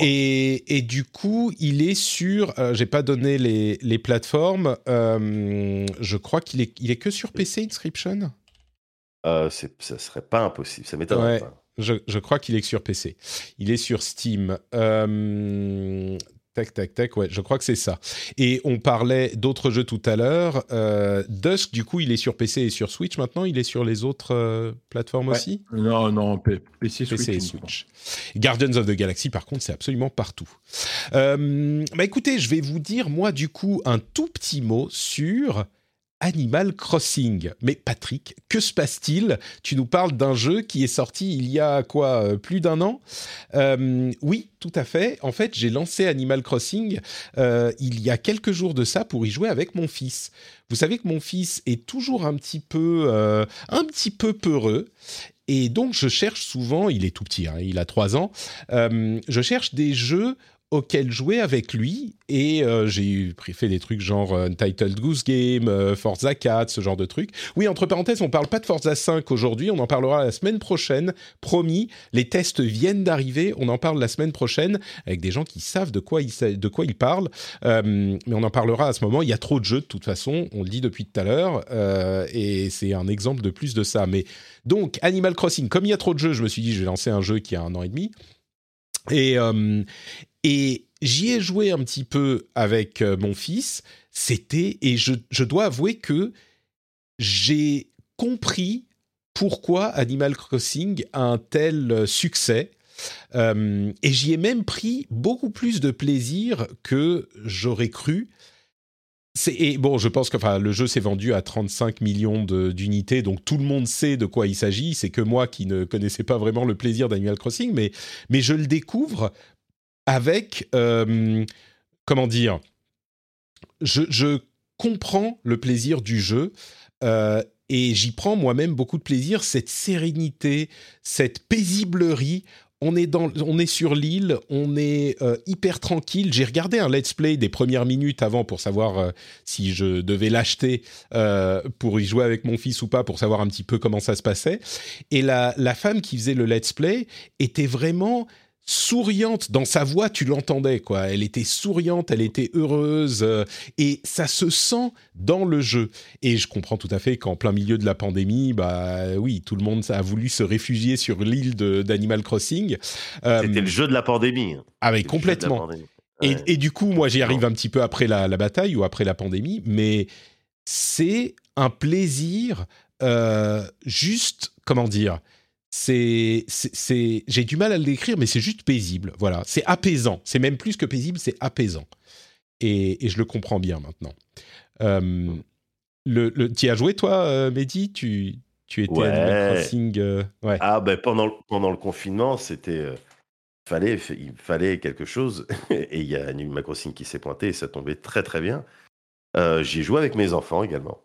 Et, et du coup, il est sur. Euh, J'ai pas donné les, les plateformes. Euh, je crois qu'il est, il est que sur PC Inscription? Euh, ça serait pas impossible, ça m'étonnerait Ouais. pas. Je, je crois qu'il est sur PC. Il est sur Steam. Euh, Tac, tac, tac, ouais, je crois que c'est ça. Et on parlait d'autres jeux tout à l'heure. Euh, Dusk, du coup, il est sur PC et sur Switch maintenant. Il est sur les autres euh, plateformes aussi? Non, non, PC, PC Switch, et Switch. Guardians of the Galaxy, par contre, c'est absolument partout. Euh, bah écoutez, je vais vous dire, moi, du coup, un tout petit mot sur Animal Crossing. Mais Patrick, que se passe-t-il? Tu nous parles d'un jeu qui est sorti il y a quoi euh, Plus d'un an? Euh, Oui, tout à fait. En fait, j'ai lancé Animal Crossing euh, il y a quelques jours de ça pour y jouer avec mon fils. Vous savez que mon fils est toujours un petit peu, un petit peu peureux. Et donc, je cherche souvent, il est tout petit, hein, il a trois ans, je cherche des jeux auquel jouer avec lui et euh, j'ai fait des trucs genre euh, Untitled Goose Game, euh, Forza 4, ce genre de trucs. Oui, entre parenthèses, on parle pas de Forza 5 aujourd'hui, on en parlera la semaine prochaine, promis. Les tests viennent d'arriver, on en parle la semaine prochaine avec des gens qui savent de quoi ils, de quoi ils parlent, mais on en parlera à ce moment. Il y a trop de jeux de toute façon, on le dit depuis tout à l'heure, et c'est un exemple de plus de ça. Mais donc Animal Crossing, comme il y a trop de jeux, je me suis dit je vais lancer un jeu qui a un an et demi. Et, et j'y ai joué un petit peu avec euh, mon fils. C'était, et je, dois avouer que j'ai compris pourquoi Animal Crossing a un tel euh, succès. Euh, et j'y ai même pris beaucoup plus de plaisir que j'aurais cru. Et bon, je pense que le jeu s'est vendu à 35 millions d'unités, donc tout le monde sait de quoi il s'agit. C'est que moi qui ne connaissais pas vraiment le plaisir d'Animal Crossing, mais je le découvre avec, euh, comment dire, je, comprends le plaisir du jeu. Euh, et j'y prends moi-même beaucoup de plaisir, cette sérénité, cette paisiblerie. On est, dans, on est sur l'île, on est euh, hyper tranquille. J'ai regardé un let's play des premières minutes avant pour savoir si je devais l'acheter pour y jouer avec mon fils ou pas, pour savoir un petit peu comment ça se passait. Et la, la femme qui faisait le let's play était vraiment souriante dans sa voix, tu l'entendais quoi. Elle était souriante, elle était heureuse euh, et ça se sent dans le jeu. Et je comprends tout à fait qu'en plein milieu de la pandémie, bah oui, tout le monde a voulu se réfugier sur l'île d'Animal Crossing. Euh, C'était le jeu de la pandémie. Ah mais complètement. Et, du coup, moi j'y arrive un petit peu après la, bataille ou après la pandémie, mais c'est un plaisir euh, juste, comment dire c'est, c'est, j'ai du mal à le décrire, mais c'est juste paisible. Voilà, c'est apaisant. C'est même plus que paisible, c'est apaisant. Et, et, je le comprends bien maintenant. Euh, le, le, tu as joué toi, euh, Mehdi? Tu, tu étais Animal Crossing euh, ouais. Ah ben pendant, pendant le confinement, c'était fallait, il fallait quelque chose. [LAUGHS] et il y a Animal Crossing qui s'est pointé et ça tombait très très bien. J'ai joué avec mes enfants également.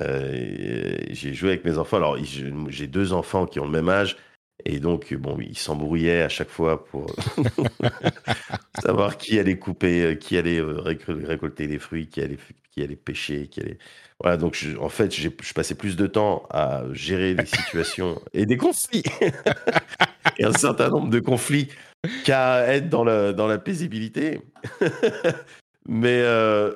Euh, j'ai joué avec mes enfants. Alors, j'ai deux enfants qui ont le même âge. Et donc, bon, ils s'embrouillaient à chaque fois pour [LAUGHS] savoir qui allait couper, euh, qui allait euh, récolter les fruits, qui allait, qui allait pêcher, qui allait. Voilà, donc en fait, je passais plus de temps à gérer des [LAUGHS] situations et des conflits, [LAUGHS] et un certain nombre de conflits, qu'à être dans, le, dans la paisibilité. mais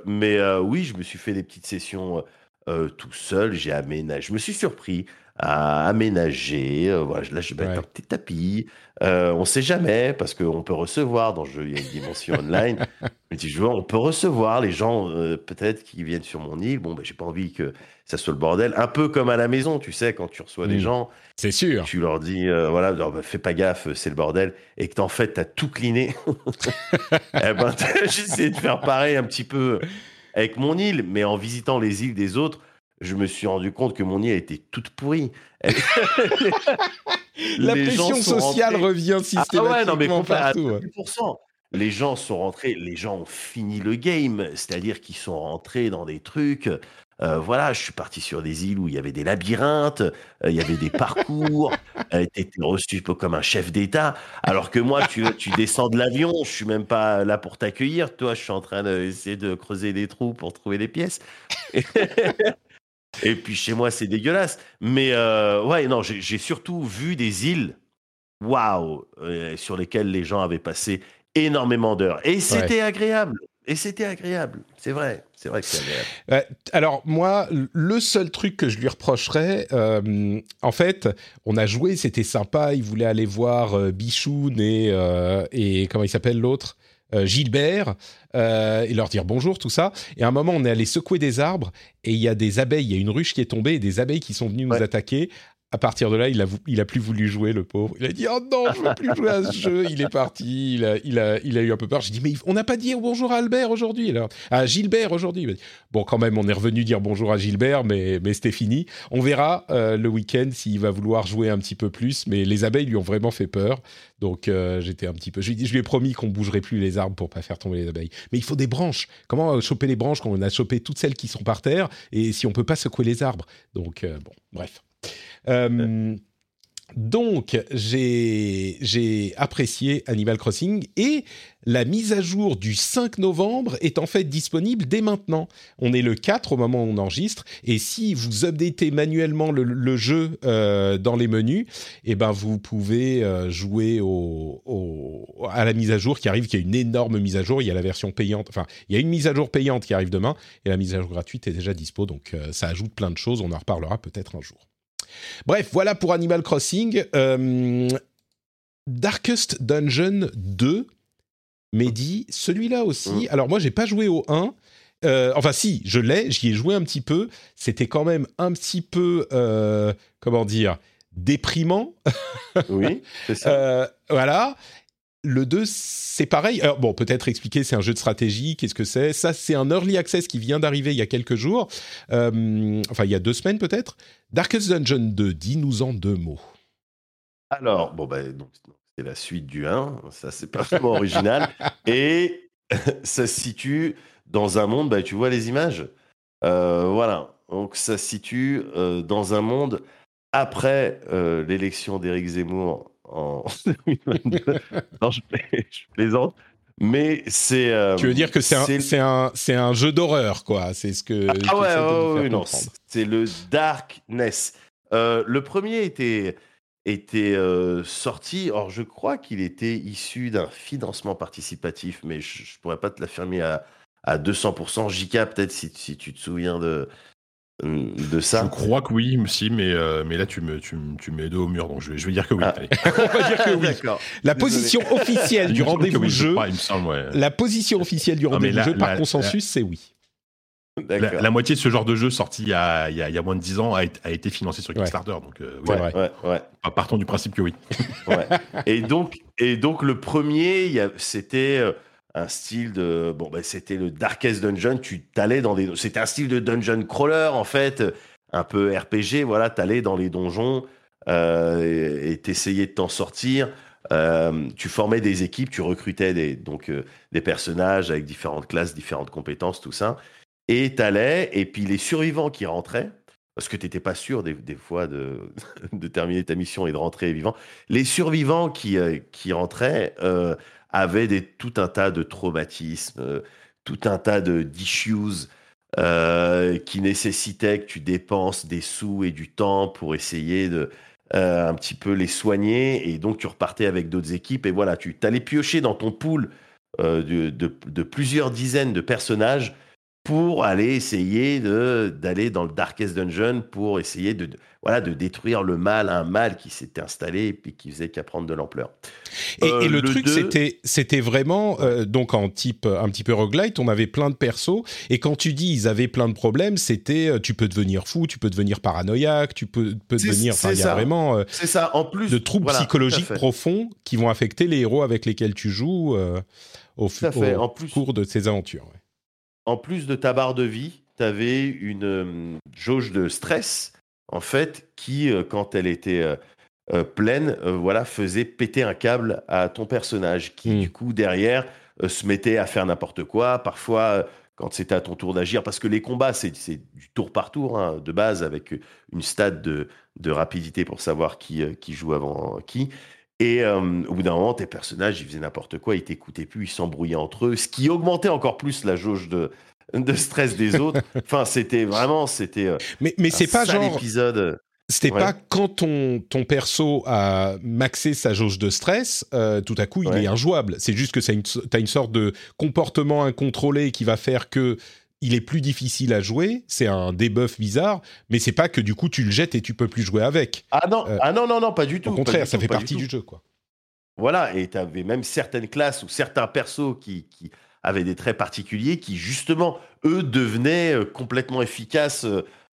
mais oui, je me suis fait des petites sessions euh, tout seul, j'ai aménagé. Je me suis surpris à aménager. Euh, voilà, là, je vais mettre un petit tapis. Euh, on ne sait jamais parce qu'on peut recevoir dans le jeu, il y a une dimension online. [LAUGHS] On peut recevoir les gens peut-être qui viennent sur mon île. Bon, ben, j'ai pas envie que ça soit le bordel. Un peu comme à la maison, tu sais, quand tu reçois des mmh. gens. C'est sûr. Tu leur dis, voilà, fais pas gaffe, c'est le bordel. Et que en fait, tu as tout cliné. [LAUGHS] eh ben, [LAUGHS] j'ai essayé de faire pareil un petit peu avec mon île, mais en visitant les îles des autres, je me suis rendu compte que mon île était toute pourrie. [LAUGHS] La pression sociale revient systématiquement ah ouais, non, mais partout. Les gens sont rentrés, les gens ont fini le game, c'est-à-dire qu'ils sont rentrés dans des trucs. Euh, voilà, je suis parti sur des îles où il y avait des labyrinthes, euh, il y avait des parcours, [LAUGHS] euh, tu étais reçu comme un chef d'État, alors que moi, tu, tu descends de l'avion, je suis même pas là pour t'accueillir, toi, je suis en train d'essayer de creuser des trous pour trouver des pièces. Et puis chez moi, c'est dégueulasse. Mais ouais, non, j'ai surtout vu des îles, waouh, sur lesquelles les gens avaient passé énormément d'heures. Et c'était agréable. Et c'était agréable, c'est vrai, c'est vrai que c'est agréable. Euh, alors moi, le seul truc que je lui reprocherais, euh, en fait, on a joué, c'était sympa, il voulait aller voir euh, Bichoun et, et comment il s'appelle l'autre euh, Gilbert euh, et leur dire bonjour, tout ça. Et à un moment, on est allé secouer des arbres et il y a des abeilles, il y a une ruche qui est tombée et des abeilles qui sont venues nous attaquer. À partir de là, il a, plus voulu jouer, le pauvre. Il a dit Oh non, je veux plus jouer à ce jeu. Il est parti. Il a, eu un peu peur. J'ai dit Mais on n'a pas dit bonjour à Albert aujourd'hui. Alors, à Gilbert aujourd'hui. Bon, quand même, on est revenu dire bonjour à Gilbert, mais, mais c'était fini. On verra euh, le week-end s'il va vouloir jouer un petit peu plus. Mais les abeilles lui ont vraiment fait peur. Donc euh, j'étais un petit peu. Je je lui ai promis qu'on bougerait plus les arbres pour pas faire tomber les abeilles. Mais il faut des branches. Comment euh, choper les branches quand on a chopé toutes celles qui sont par terre et si on peut pas secouer les arbres? Donc bon, bref. Euh, donc, j'ai apprécié Animal Crossing et la mise à jour du 5 novembre est en fait disponible dès maintenant. On est le 4 au moment où on enregistre et si vous updatez manuellement le, jeu euh, dans les menus, eh ben vous pouvez euh, jouer à la mise à jour qui arrive, qui est une énorme mise à jour. Il y a la version payante, enfin il y a une mise à jour payante qui arrive demain et la mise à jour gratuite est déjà dispo. Donc ça ajoute plein de choses. On en reparlera peut-être un jour. Bref, voilà pour Animal Crossing. Euh, Darkest Dungeon 2, Mehdi, celui-là aussi. Mm. Alors moi, j'ai pas joué au 1. Euh, enfin, si, je l'ai, j'y ai joué un petit peu. C'était quand même un petit peu, euh, comment dire, déprimant. [LAUGHS] Oui, c'est ça. Voilà. Le 2, c'est pareil. Alors, bon, peut-être expliquer, c'est un jeu de stratégie, qu'est-ce que c'est? Ça, c'est un early access qui vient d'arriver il y a quelques jours. Euh, enfin, il y a deux semaines peut-être. Darkest Dungeon 2, dis-nous en deux mots. Alors, bon, ben, donc, c'est la suite du 1, ça c'est pas vraiment original. [LAUGHS] Et [LAUGHS] ça se situe dans un monde, bah, tu vois les images Euh, Voilà, donc ça se situe euh, dans un monde après euh, l'élection d'Éric Zemmour en [LAUGHS] 2022. non, je plaisante. Mais c'est. euh, Tu veux dire que c'est un, un, c'est un jeu d'horreur, quoi. C'est ce que. Ah ouais, ouais, non, c'est le Darkness. Euh, le premier était, était euh, sorti, or je crois qu'il était issu d'un financement participatif, mais je, je pourrais pas te l'affirmer à, à 200%. JK, peut-être si, si tu te souviens de, de ça. Je crois que oui, si, mais, euh, mais là, tu me, tu, me- tu me mets deux au mur, donc je vais, je vais dire que oui. Ah. allez. [LAUGHS] On va dire que oui. La position officielle du rendez-vous oui, je jeu. La position officielle du rendez-vous la- jeu par la- consensus, c'est oui. La, moitié de ce genre de jeu sorti il y a, il y a, il y a moins de 10 ans a, été- a été financé sur Ouais. Kickstarter. Donc, euh, oui, C'est Ouais, vrai. ouais, ouais. partons du principe que oui. Ouais. et donc, et donc le premier, c'était euh, un style de, bon ben c'était le Darkest Dungeon. Tu t'allais dans des, c'était un style de dungeon crawler en fait, un peu RPG. Voilà, t'allais dans les donjons euh, et t'essayais de t'en sortir. Euh, tu formais des équipes, tu recrutais des, donc euh, des personnages avec différentes classes, différentes compétences, tout ça. Et t'allais, et puis les survivants qui rentraient, parce que t'étais pas sûr des, fois de, [LAUGHS] de terminer ta mission et de rentrer vivant. Les survivants qui, qui rentraient des, tout un tas de traumatismes, euh, tout un tas de d'issues euh, qui nécessitaient que tu dépenses des sous et du temps pour essayer de euh, un petit peu les soigner. Et donc tu repartais avec d'autres équipes et voilà, tu allais piocher dans ton pool euh, de plusieurs dizaines de personnages pour aller essayer d'aller dans le Darkest Dungeon pour essayer de, de- voilà de détruire le mal, un mal qui s'était installé et puis qui faisait qu'à prendre de l'ampleur. Et, Euh, et le, le truc, deux- c'était, c'était vraiment euh, donc en type un petit peu roguelite. On avait plein de persos, et quand tu dis ils avaient plein de problèmes, c'était euh, tu peux devenir fou, tu peux devenir paranoïaque, tu peux, peux devenir. Enfin, c'est ça. vraiment C'est ça. En plus de troubles voilà, psychologiques profonds qui vont affecter les héros avec lesquels tu joues au, cours de ces aventures. ouais. En plus de ta barre de vie, tu avais une euh, jauge de stress, en fait, qui, euh, quand elle était euh, pleine, voilà, faisait péter un câble à ton personnage, qui, Mm. du coup, derrière, se mettait à faire n'importe quoi. Parfois, quand c'était à ton tour d'agir, parce que les combats, c'est du tour par tour, hein, de base, avec une stade de, de rapidité pour savoir qui, qui joue avant qui. Et euh, au bout d'un moment, tes personnages, ils faisaient n'importe quoi, ils t'écoutaient plus, ils s'embrouillaient entre eux, ce qui augmentait encore plus la jauge de, de stress des autres. [LAUGHS] Enfin, c'était vraiment, c'était. euh, Mais, c'est pas genre. épisode. C'était Ouais. pas quand ton, ton perso a maxé sa jauge de stress, euh, tout à coup il Ouais. est injouable. C'est juste que tu as une sorte de comportement incontrôlé qui va faire que il est plus difficile à jouer. C'est un debuff bizarre, mais c'est pas que du coup tu le jettes et tu peux plus jouer avec. Ah non, Euh, ah non, non, non, pas du tout. Au contraire, ça tout, fait partie du jeu, quoi. voilà, et tu avais même certaines classes ou certains persos qui, qui avaient des traits particuliers qui, justement, eux, devenaient euh, complètement efficaces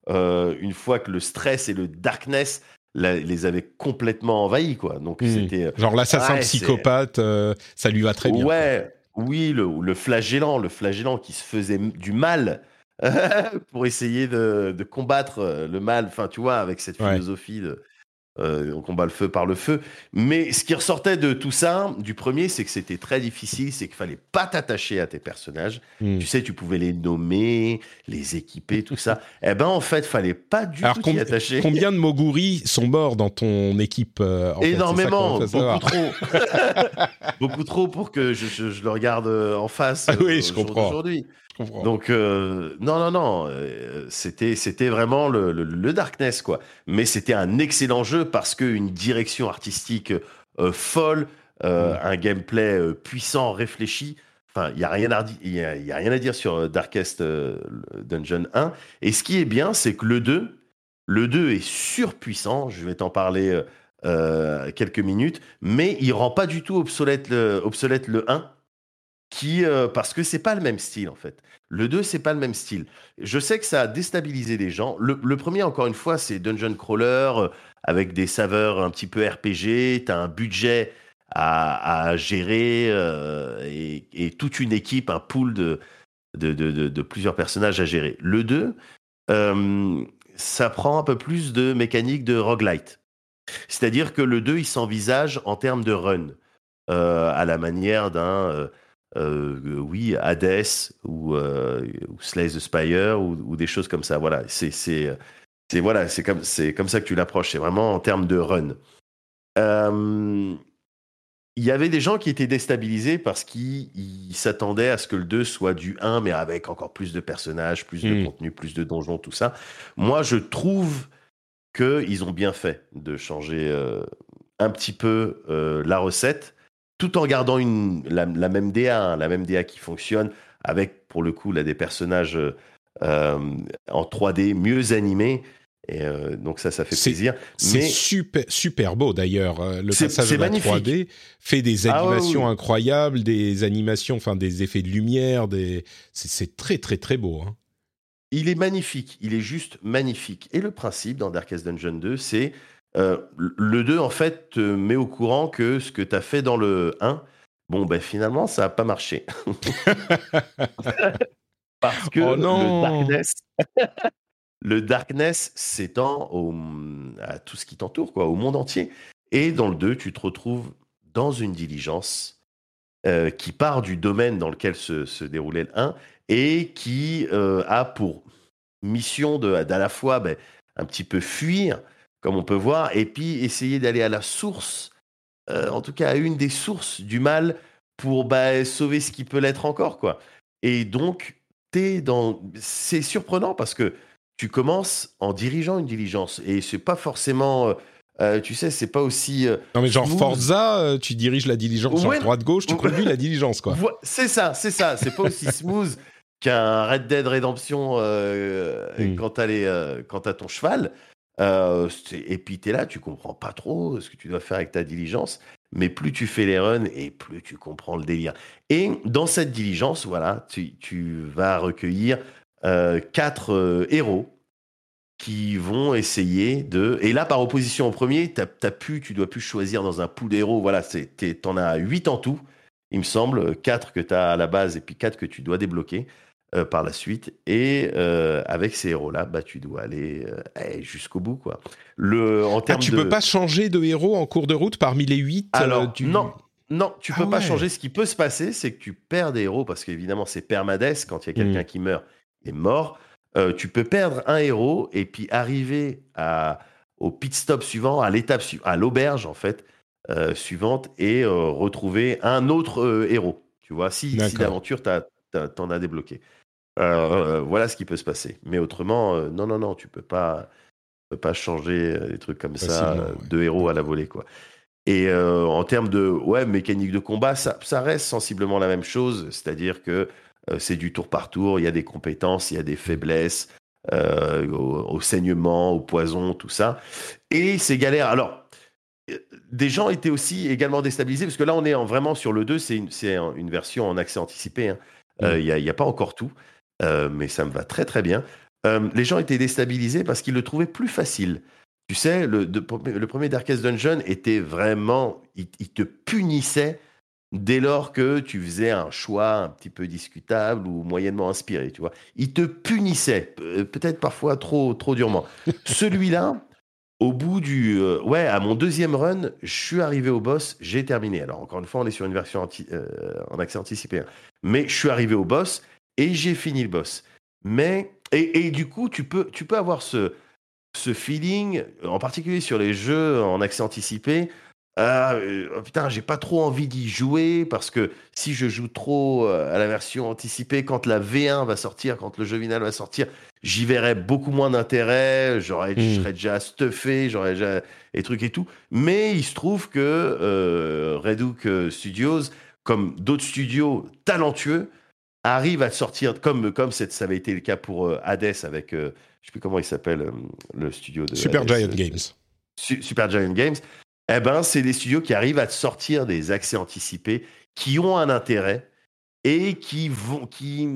euh, une fois que le stress et le darkness la- les avaient complètement envahis, quoi. Donc, Hmm. c'était. Genre l'assassin Ouais, psychopathe, euh, ça lui va très bien. Ouais, oui, le, le flagellant, le flagellant qui se faisait du mal [LAUGHS] pour essayer de, de combattre euh, le mal, enfin, tu vois, avec cette Ouais. philosophie de euh, on combat le feu par le feu. Mais ce qui ressortait de tout ça, du premier, c'est que c'était très difficile, c'est qu'il fallait pas t'attacher à tes personnages. Hmm. Tu sais, tu pouvais les nommer, les équiper, tout ça. [LAUGHS] eh ben, en fait, fallait pas du Alors, tout t'y attacher. Combien de Moguri sont morts dans ton équipe euh, en Énormément, beaucoup trop. [LAUGHS] beaucoup trop pour que je, je- je le regarde euh, en face. Ah oui, euh, je comprends. d'aujourd'hui. Donc, euh, non, non, non, euh, c'était, c'était vraiment le, le- le Darkness, quoi. Mais c'était un excellent jeu parce qu'une direction artistique euh, folle, Mm. un gameplay puissant, réfléchi. Enfin, il n'y a, rien à y a, y a rien à dire sur Darkest Dungeon 1. Et ce qui est bien, c'est que le 2, le 2 est surpuissant. Je vais t'en parler quelques minutes. Mais il rend pas du tout obsolète le, obsolète le 1 qui euh, parce que c'est pas le même style en fait. Le 2 c'est pas le même style. Je sais que ça a déstabilisé les gens. Le, premier encore une fois c'est dungeon crawler euh, avec des saveurs un petit peu RPG. T'as un budget à, gérer euh, et, toute une équipe, un pool de de, plusieurs personnages à gérer. Le 2 euh, ça prend un peu plus de mécanique de roguelite. C'est-à-dire que le 2 il s'envisage en termes de run à la manière d'un euh, oui, Hades ou, euh, ou Slay the Spire ou, ou des choses comme ça. Voilà, c'est voilà, c'est comme c'est comme ça que tu l'approches. C'est vraiment en termes de run. Euh, Il y avait des gens qui étaient déstabilisés parce qu'ils ils s'attendaient à ce que le 2 soit du 1, mais avec encore plus de personnages, plus de Mm. contenu, plus de donjons, tout ça. Moi, je trouve qu'ils ont bien fait de changer euh, un petit peu la recette tout en gardant une, la, la même DA, hein, la même DA qui fonctionne, avec pour le coup là, des personnages euh, en 3D mieux animés. Et euh, donc ça, ça fait plaisir. C'est super, super beau d'ailleurs. euh, Le passage à la magnifique. 3D fait des Ah animations oui. incroyables, des animations, enfin des effets de lumière, des... c'est- c'est très très très beau. hein. il est magnifique, il est juste magnifique. Et le principe dans Darkest Dungeon 2, c'est euh, le 2 en fait te met au courant que ce que tu as fait dans le 1, bon ben finalement ça n'a pas marché. [LAUGHS] Parce que Oh non. le darkness, [LAUGHS] le darkness s'étend à tout ce qui t'entoure, quoi, au monde entier. Et dans le 2, tu te retrouves dans une diligence euh, qui part du domaine dans lequel se, se déroulait le 1 et qui euh, a pour mission de, d'à la fois ben, un petit peu fuir, comme on peut voir, et puis essayer d'aller à la source, euh, en tout cas à une des sources du mal pour bah, sauver ce qui peut l'être encore, quoi. Et donc, t'es dans... c'est surprenant parce que tu commences en dirigeant une diligence et c'est pas forcément, euh, euh, tu sais, c'est pas aussi. euh, Non mais genre Smooth. Forza, euh, tu diriges la diligence Ouais. en droite-gauche, tu conduis la diligence quoi. C'est ça, c'est ça. C'est pas aussi smooth [LAUGHS] qu'un Red Dead Redemption Mm. quand t'as ton cheval. Euh, et puis t'es là, tu comprends pas trop ce que tu dois faire avec ta diligence. Mais plus tu fais les runs et plus tu comprends le délire. Et dans cette diligence, voilà, tu, tu vas recueillir euh, quatre euh, héros qui vont essayer de. Et là, par opposition au premier, t'as as pu, tu dois plus choisir dans un pool d'héros. Voilà, c'est- t'en as huit en tout, il me semble, quatre que tu as à la base et puis quatre que tu dois débloquer euh, par la suite. Et euh, avec ces héros-là, bah, tu dois aller euh, eh, jusqu'au bout, quoi. Le, en Ah, tu de... peux pas changer de héros en cours de route parmi les 8 Alors, tu... non. Non, tu peux Ah pas ouais. changer. Ce qui peut se passer, c'est que tu perds des héros parce qu'évidemment, c'est permades. Quand il y a quelqu'un Mm. qui meurt, il est mort. Tu peux perdre un héros et puis arriver à, au pit stop suivant, à l'étape à l'auberge en fait suivante et retrouver un autre héros. Tu vois, si, si d'aventure t'as- t'as- t'en as débloqué. Euh, voilà ce qui peut se passer. Mais autrement, euh, non, non, non, tu peux pas, peux pas changer euh, des trucs comme ça ouais. de héros à la volée quoi. Et euh, en termes de ouais, mécanique de combat, ça, ça reste sensiblement la même chose, c'est-à-dire que c'est du tour par tour, il y a des compétences, il y a des faiblesses euh, au, au saignement, au poison, tout ça. Et c'est galère. Alors, des gens étaient aussi également déstabilisés, parce que là, on est en, vraiment sur le 2, c'est une, une, version en accès anticipé. Hein. Mm. Il n'y a, a, pas encore tout, mais ça me va très très bien. les gens étaient déstabilisés parce qu'ils le trouvaient plus facile. Tu sais, le, le premier Darkest Dungeon était vraiment. Il, te punissait dès lors que tu faisais un choix un petit peu discutable ou moyennement inspiré, tu vois. Il te punissait, peut-être parfois trop, trop durement. Celui-là, [LAUGHS] au bout du. Euh, ouais, à mon deuxième run, je suis arrivé au boss, j'ai terminé. Alors, encore une fois, on est sur une version euh, en accès anticipé. Hein. Mais je suis arrivé au boss et j'ai fini le boss. Mais. Et, et, du coup, tu peux, tu peux avoir ce ce feeling, en particulier sur les jeux en accès anticipé, euh, oh putain, j'ai pas trop envie d'y jouer parce que si je joue trop à la version anticipée, quand la V1 va sortir, quand le jeu final va sortir, j'y verrai beaucoup moins d'intérêt, j'aurais, je hmm. serais déjà stuffé, j'aurais déjà des trucs et tout. Mais il se trouve que euh, Red Hook Studios, comme d'autres studios talentueux, arrivent à sortir, comme, comme ça avait été le cas pour Hades avec je sais plus comment il s'appelle, euh, le studio de. Super Giant Games. Super Giant Games. Eh ben, c'est des studios qui arrivent à sortir des accès anticipés qui ont un intérêt et qui vont, qui,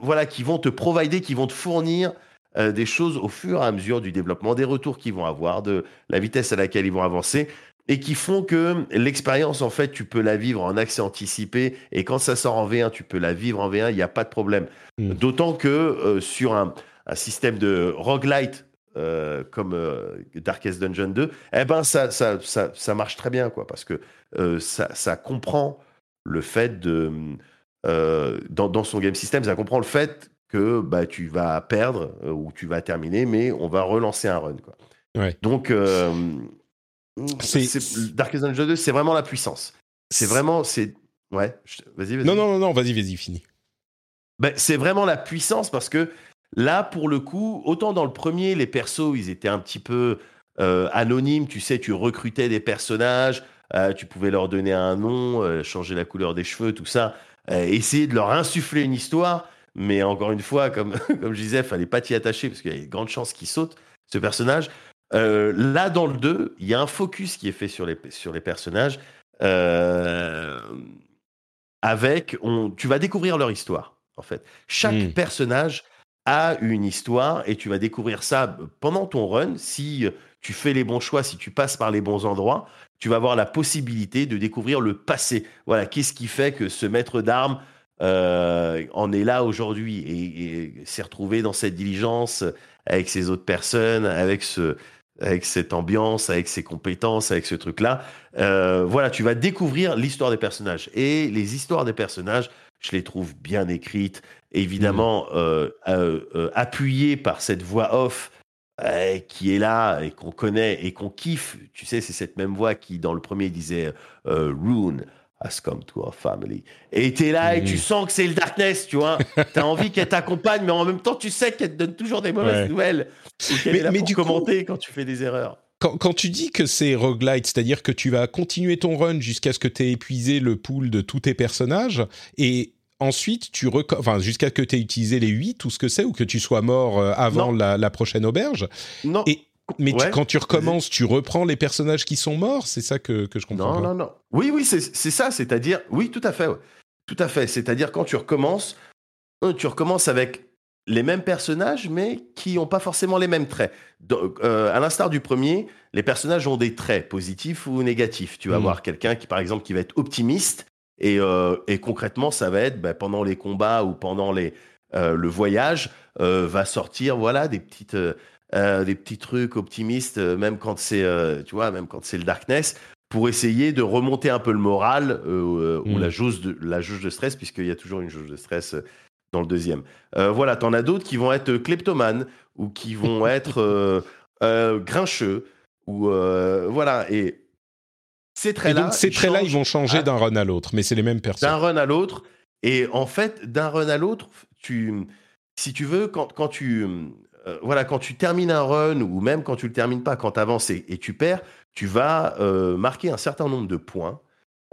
voilà, qui vont te provider, qui vont te fournir euh, des choses au fur et à mesure du développement, des retours qu'ils vont avoir, de la vitesse à laquelle ils vont avancer et qui font que l'expérience, en fait, tu peux la vivre en accès anticipé et quand ça sort en V1, tu peux la vivre en V1, il n'y a pas de problème. Hmm. D'autant que euh, sur un, un système de roguelite euh, comme euh, Darkest Dungeon 2, eh ben ça, ça, ça, ça, marche très bien, quoi, parce que euh, ça, ça, comprend le fait de. Dans, dans, son game system, ça comprend le fait que bah, tu vas perdre ou tu vas terminer, mais on va relancer un run. Quoi. Ouais. Donc. Darkest Dungeon 2, c'est vraiment la puissance. C'est vraiment. C'est... Ouais, vas-y, vas-y. Non, non, non, non, vas-y, vas-y, fini. Ben, c'est vraiment la puissance parce que Là, pour le coup, autant dans le premier, les persos, ils étaient un petit peu euh, anonymes. Tu sais, tu recrutais des personnages, euh, tu pouvais leur donner un nom, euh, changer la couleur des cheveux, tout ça, essayer de leur insuffler une histoire. Mais encore une fois, comme, [LAUGHS] comme je disais, il fallait pas t'y attacher parce qu'il y a de grandes chances qu'il saute, ce personnage. là, dans le 2, il y a un focus qui est fait sur les, sur les personnages. avec, on, tu vas découvrir leur histoire, en fait. Chaque hmm. personnage a une histoire et tu vas découvrir ça pendant ton run. Si tu fais les bons choix, si tu passes par les bons endroits, tu vas avoir la possibilité de découvrir le passé. Voilà, qu'est-ce qui fait que ce maître d'armes euh, en est là aujourd'hui et, s'est retrouvé dans cette diligence avec ces autres personnes, avec ce, avec cette ambiance, avec ses compétences, avec ce truc-là. Euh, voilà, tu vas découvrir l'histoire des personnages et les histoires des personnages je les trouve bien écrites, évidemment mmh. euh, euh, appuyées par cette voix off qui est là et qu'on connaît et qu'on kiffe. Tu sais, c'est cette même voix qui, dans le premier, disait Rune has come to our family. Et tu es là et tu mmh. sens que c'est le darkness, tu vois. [LAUGHS] tu as envie qu'elle t'accompagne, mais en même temps, tu sais qu'elle te donne toujours des mauvaises nouvelles. mais, est mais du commenter quand tu fais des erreurs. Quand, tu dis que c'est roguelite, c'est-à-dire que tu vas continuer ton run jusqu'à ce que tu aies épuisé le pool de tous tes personnages, et ensuite tu enfin jusqu'à que tu aies utilisé les 8 tout ce que c'est, ou que tu sois mort euh, avant la, prochaine auberge. Non. Et, mais quand tu recommences, tu reprends les personnages qui sont morts, c'est ça que, que, je comprends. Non, non, non. Oui, oui, c'est ça, c'est-à-dire, oui, tout à fait, tout à fait. C'est-à-dire quand tu recommences, tu recommences avec les mêmes personnages, mais qui n'ont pas forcément les mêmes traits. Donc, euh, à l'instar du premier, les personnages ont des traits positifs ou négatifs. Tu vas avoir hmm. quelqu'un qui, par exemple, qui va être optimiste, et, euh, concrètement, ça va être bah, pendant les combats ou pendant les, euh, le voyage, va sortir voilà des petites des petits trucs optimistes, même quand c'est tu vois, même quand c'est le darkness, pour essayer de remonter un peu le moral ou hmm. la jauge de la jauge de stress, puisqu'il y a toujours une jauge de stress dans le deuxième. Euh, voilà, t'en as d'autres qui vont être kleptomanes ou qui vont [LAUGHS] être euh, euh, grincheux ou voilà et ces traits-là. Ces traits-là, ils vont changer d'un run à l'autre, mais c'est les mêmes personnes. D'un run à l'autre et en fait, d'un run à l'autre, tu, si tu veux, quand, quand tu voilà, quand tu termines un run ou même quand tu le termines pas, quand tu avances et, et, tu perds, tu vas marquer un certain nombre de points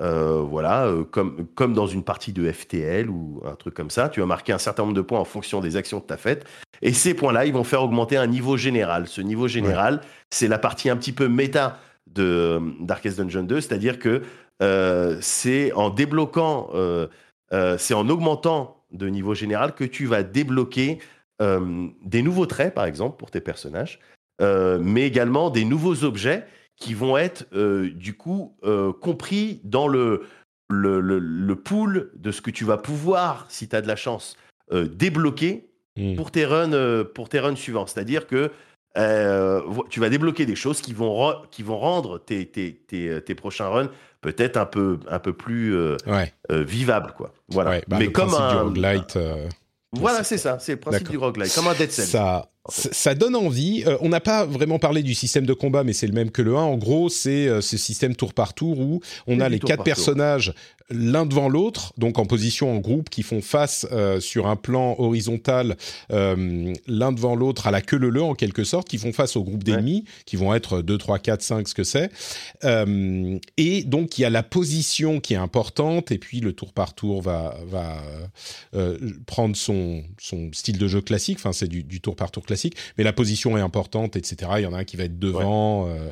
euh, voilà, euh, comme, comme dans une partie de FTL ou un truc comme ça, tu vas marquer un certain nombre de points en fonction des actions que tu as faites. Et ces points-là, ils vont faire augmenter un niveau général. Ce niveau général, c'est la partie un petit peu méta de Darkest Dungeon 2, c'est-à-dire que euh, c'est en débloquant, euh, euh, c'est en augmentant de niveau général que tu vas débloquer des nouveaux traits, par exemple, pour tes personnages, mais également des nouveaux objets qui vont être du coup compris dans le, le, le, pool de ce que tu vas pouvoir, si tu as de la chance, débloquer mmh. pour, tes runs, pour tes runs suivants. C'est-à-dire que tu vas débloquer des choses qui vont, qui vont rendre tes, tes, tes, tes prochains runs peut-être un peu, un peu plus euh, euh, vivable, quoi. Voilà. Bah, Mais comme un roguelite. Euh, voilà, c'est ça, c'est le principe du roguelite, comme un Dead Cell. Ça, ça donne envie. Euh, on n'a pas vraiment parlé du système de combat, mais c'est le même que le 1. En gros, c'est euh, ce système tour par tour où on a les quatre personnages l'un devant l'autre, donc en position en groupe, qui font face euh, sur un plan horizontal, l'un devant l'autre à la queue leu en quelque sorte, qui font face au groupe d'ennemis, qui vont être 2, 3, 4, 5, ce que c'est. et donc, il y a la position qui est importante, et puis le tour par tour va, va prendre son, son style de jeu classique, enfin, c'est du, du tour par tour classique mais la position est importante, etc. Il y en a un qui va être devant. Euh,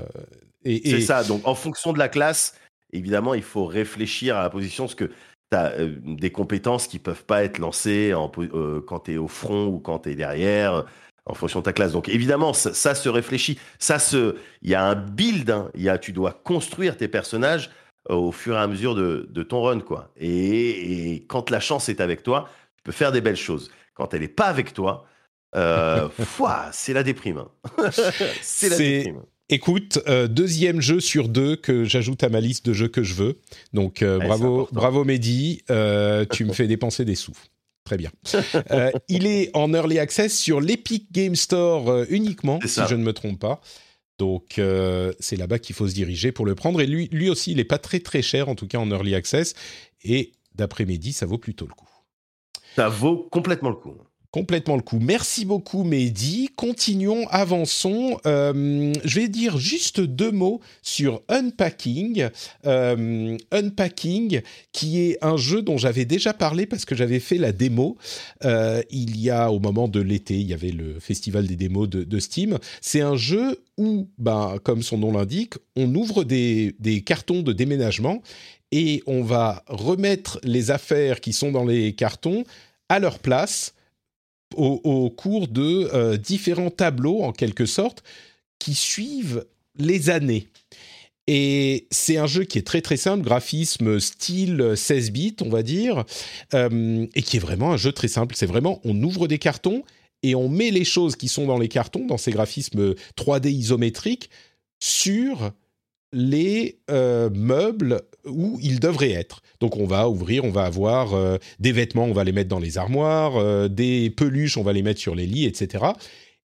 et, C'est ça. Donc, en fonction de la classe, évidemment, il faut réfléchir à la position, parce que tu as euh, des compétences qui peuvent pas être lancées en, euh, quand tu es au front ou quand tu es derrière en fonction de ta classe. Donc évidemment, ça, se réfléchit. Ça se, il y a un build. Hein. Il y a, tu dois construire tes personnages au fur et à mesure de, ton run, quoi. Et, et, quand la chance est avec toi, tu peux faire des belles choses. Quand elle n'est pas avec toi, euh, [LAUGHS] c'est la déprime. Hein. [LAUGHS] c'est la déprime. Écoute, euh, deuxième jeu sur deux que j'ajoute à ma liste de jeux que je veux. Donc euh, bravo, bravo Mehdi, tu me fais dépenser des sous. Très bien. [LAUGHS] il est en early access sur l'Epic Game Store uniquement, si je ne me trompe pas. Donc c'est là-bas qu'il faut se diriger pour le prendre. Et lui, lui aussi, il n'est pas très très cher, en tout cas en early access. Et d'après Mehdi, ça vaut plutôt le coup. Ça vaut complètement le coup complètement le coup. Merci beaucoup, Mehdi. Continuons, avançons. Euh, je vais dire juste deux mots sur Unpacking. Euh, Unpacking, qui est un jeu dont j'avais déjà parlé parce que j'avais fait la démo. Euh, il y a, au moment de l'été, il y avait le festival des démos de, Steam. C'est un jeu où, ben, comme son nom l'indique, on ouvre des, des cartons de déménagement et on va remettre les affaires qui sont dans les cartons à leur place au, cours de euh, différents tableaux, en quelque sorte, qui suivent les années. Et c'est un jeu qui est très très simple, graphisme style 16 bits, on va dire, euh, et qui est vraiment un jeu très simple. C'est vraiment, on ouvre des cartons et on met les choses qui sont dans les cartons, dans ces graphismes 3D isométriques, sur les euh, meubles où ils devraient être. Donc on va ouvrir, on va avoir euh, des vêtements, on va les mettre dans les armoires, euh, des peluches, on va les mettre sur les lits, etc.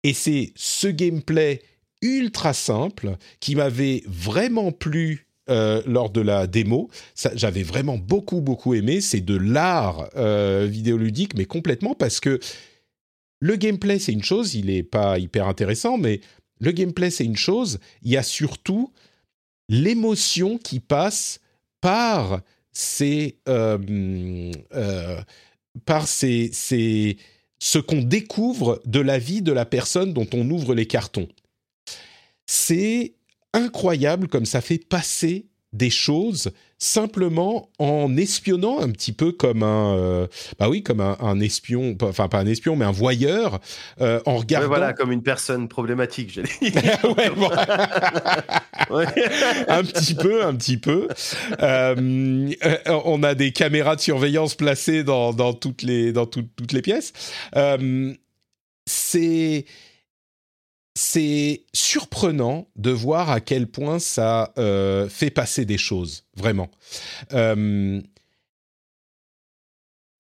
Et c'est ce gameplay ultra simple qui m'avait vraiment plu lors de la démo. J'avais vraiment beaucoup, beaucoup aimé. C'est de l'art vidéoludique, mais complètement parce que le gameplay, c'est une chose, il n'est pas hyper intéressant, mais le gameplay, c'est une chose. Il y a surtout l'émotion qui passe par ces, euh, euh, par ce qu'on découvre de la vie de la personne dont on ouvre les cartons. C'est incroyable comme ça fait passer des choses simplement en espionnant un petit peu comme un euh, bah oui comme un, espion enfin pas un espion mais un voyeur euh, en regardant voilà comme une personne problématique j'allais [LAUGHS] [LAUGHS] un petit peu un petit peu. Euh, on a des caméras de surveillance placées dans, dans toutes les dans toutes les pièces. C'est c'est surprenant de voir à quel point ça euh, fait passer des choses, vraiment. Euh,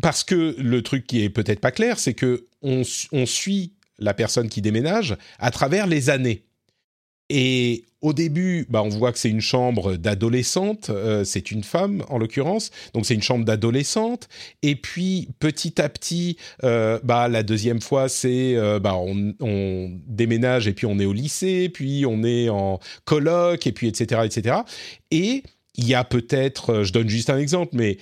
parce que le truc qui est peut-être pas clair, c'est que on, suit la personne qui déménage à travers les années. Et au début, bah, on voit que c'est une chambre d'adolescente, euh, c'est une femme en l'occurrence, donc c'est une chambre d'adolescente. Et puis petit à petit, euh, bah, la deuxième fois, c'est euh, bah, on, déménage et puis on est au lycée, puis on est en coloc, et puis etc. etc. Et il y a peut-être, je donne juste un exemple, mais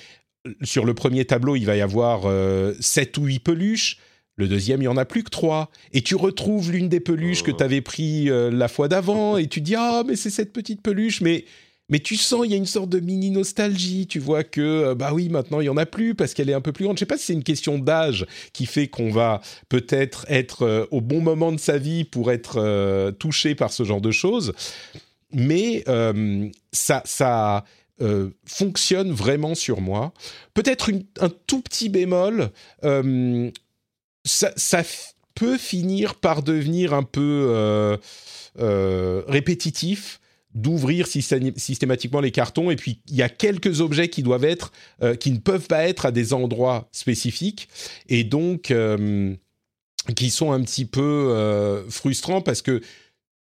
sur le premier tableau, il va y avoir sept ou huit peluches Le deuxième, il y en a plus que trois. Et tu retrouves l'une des peluches que tu avais pris euh, la fois d'avant [LAUGHS] et tu dis ah mais c'est cette petite peluche mais mais tu sens il y a une sorte de mini nostalgie. Tu vois que euh, bah oui maintenant il y en a plus parce qu'elle est un peu plus grande. Je sais pas si c'est une question d'âge qui fait qu'on va peut-être être, euh, au bon moment de sa vie pour être touché par ce genre de choses. Mais ça ça fonctionne vraiment sur moi. Peut-être un tout petit bémol ça, peut finir par devenir un peu euh, euh, répétitif d'ouvrir systématiquement les cartons. Et puis il y a quelques objets qui doivent être euh, qui ne peuvent pas être à des endroits spécifiques et donc qui sont un petit peu frustrants parce que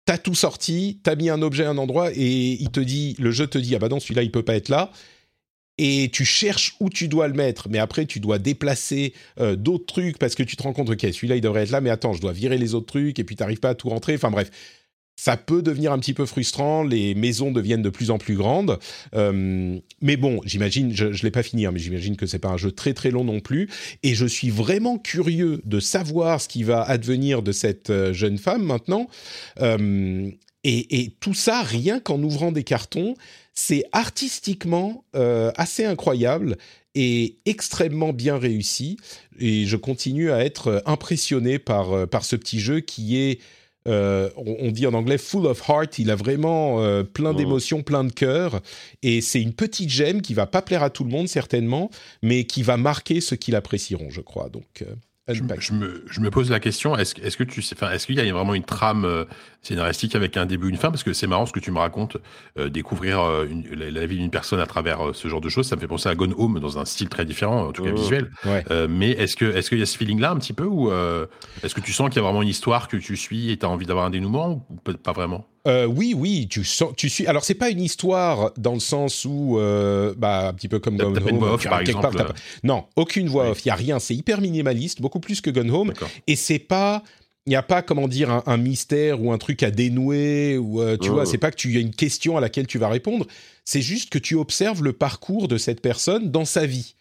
t'as tout sorti, t'as mis un objet à un endroit et il te dit le jeu te dit ah bah non celui-là il peut pas être là et tu cherches où tu dois le mettre, mais après tu dois déplacer euh, d'autres trucs parce que tu te rends compte, ok, celui-là il devrait être là, mais attends, je dois virer les autres trucs et puis tu n'arrives pas à tout rentrer. Enfin bref, ça peut devenir un petit peu frustrant. Les maisons deviennent de plus en plus grandes, euh, mais bon, j'imagine, je, ne l'ai pas fini, hein, mais j'imagine que c'est pas un jeu très très long non plus. Et je suis vraiment curieux de savoir ce qui va advenir de cette euh, jeune femme maintenant. Et, et, tout ça, rien qu'en ouvrant des cartons, c'est artistiquement euh, assez incroyable et extrêmement bien réussi. Et je continue à être impressionné par, euh, par ce petit jeu qui est, euh, on dit en anglais, full of heart. Il a vraiment plein oh. d'émotions, plein de cœur. Et c'est une petite gemme qui va pas plaire à tout le monde, certainement, mais qui va marquer ceux qui l'apprécieront, je crois. Donc. Je, me, je, me, pose la question est-ce est que tu sais, est-ce qu'il y a vraiment une trame euh, scénaristique avec un début, une fin Parce que c'est marrant ce que tu me racontes, euh, découvrir euh, la, vie d'une personne à travers ce genre de choses. Ça me fait penser à Gone Home dans un style très différent, en tout cas mmh. visuel. mais est-ce que est-ce qu'il y a ce feeling-là un petit peu ou est-ce que tu sens qu'il y a vraiment une histoire que tu suis et tu as envie d'avoir un dénouement ou pas vraiment? Euh, oui, oui, tu sens, tu suis. Alors c'est pas une histoire dans le sens où, euh, bah, un petit peu comme Gone Home. Voix off, par exemple. Non, aucune voix off. Il y a rien. C'est hyper minimaliste, beaucoup plus que Gone Home. Et c'est pas, n'y a pas comment dire un, mystère ou un truc à dénouer ou euh, tu vois. C'est pas que tu as une question à laquelle tu vas répondre. C'est juste que tu observes le parcours de cette personne dans sa vie.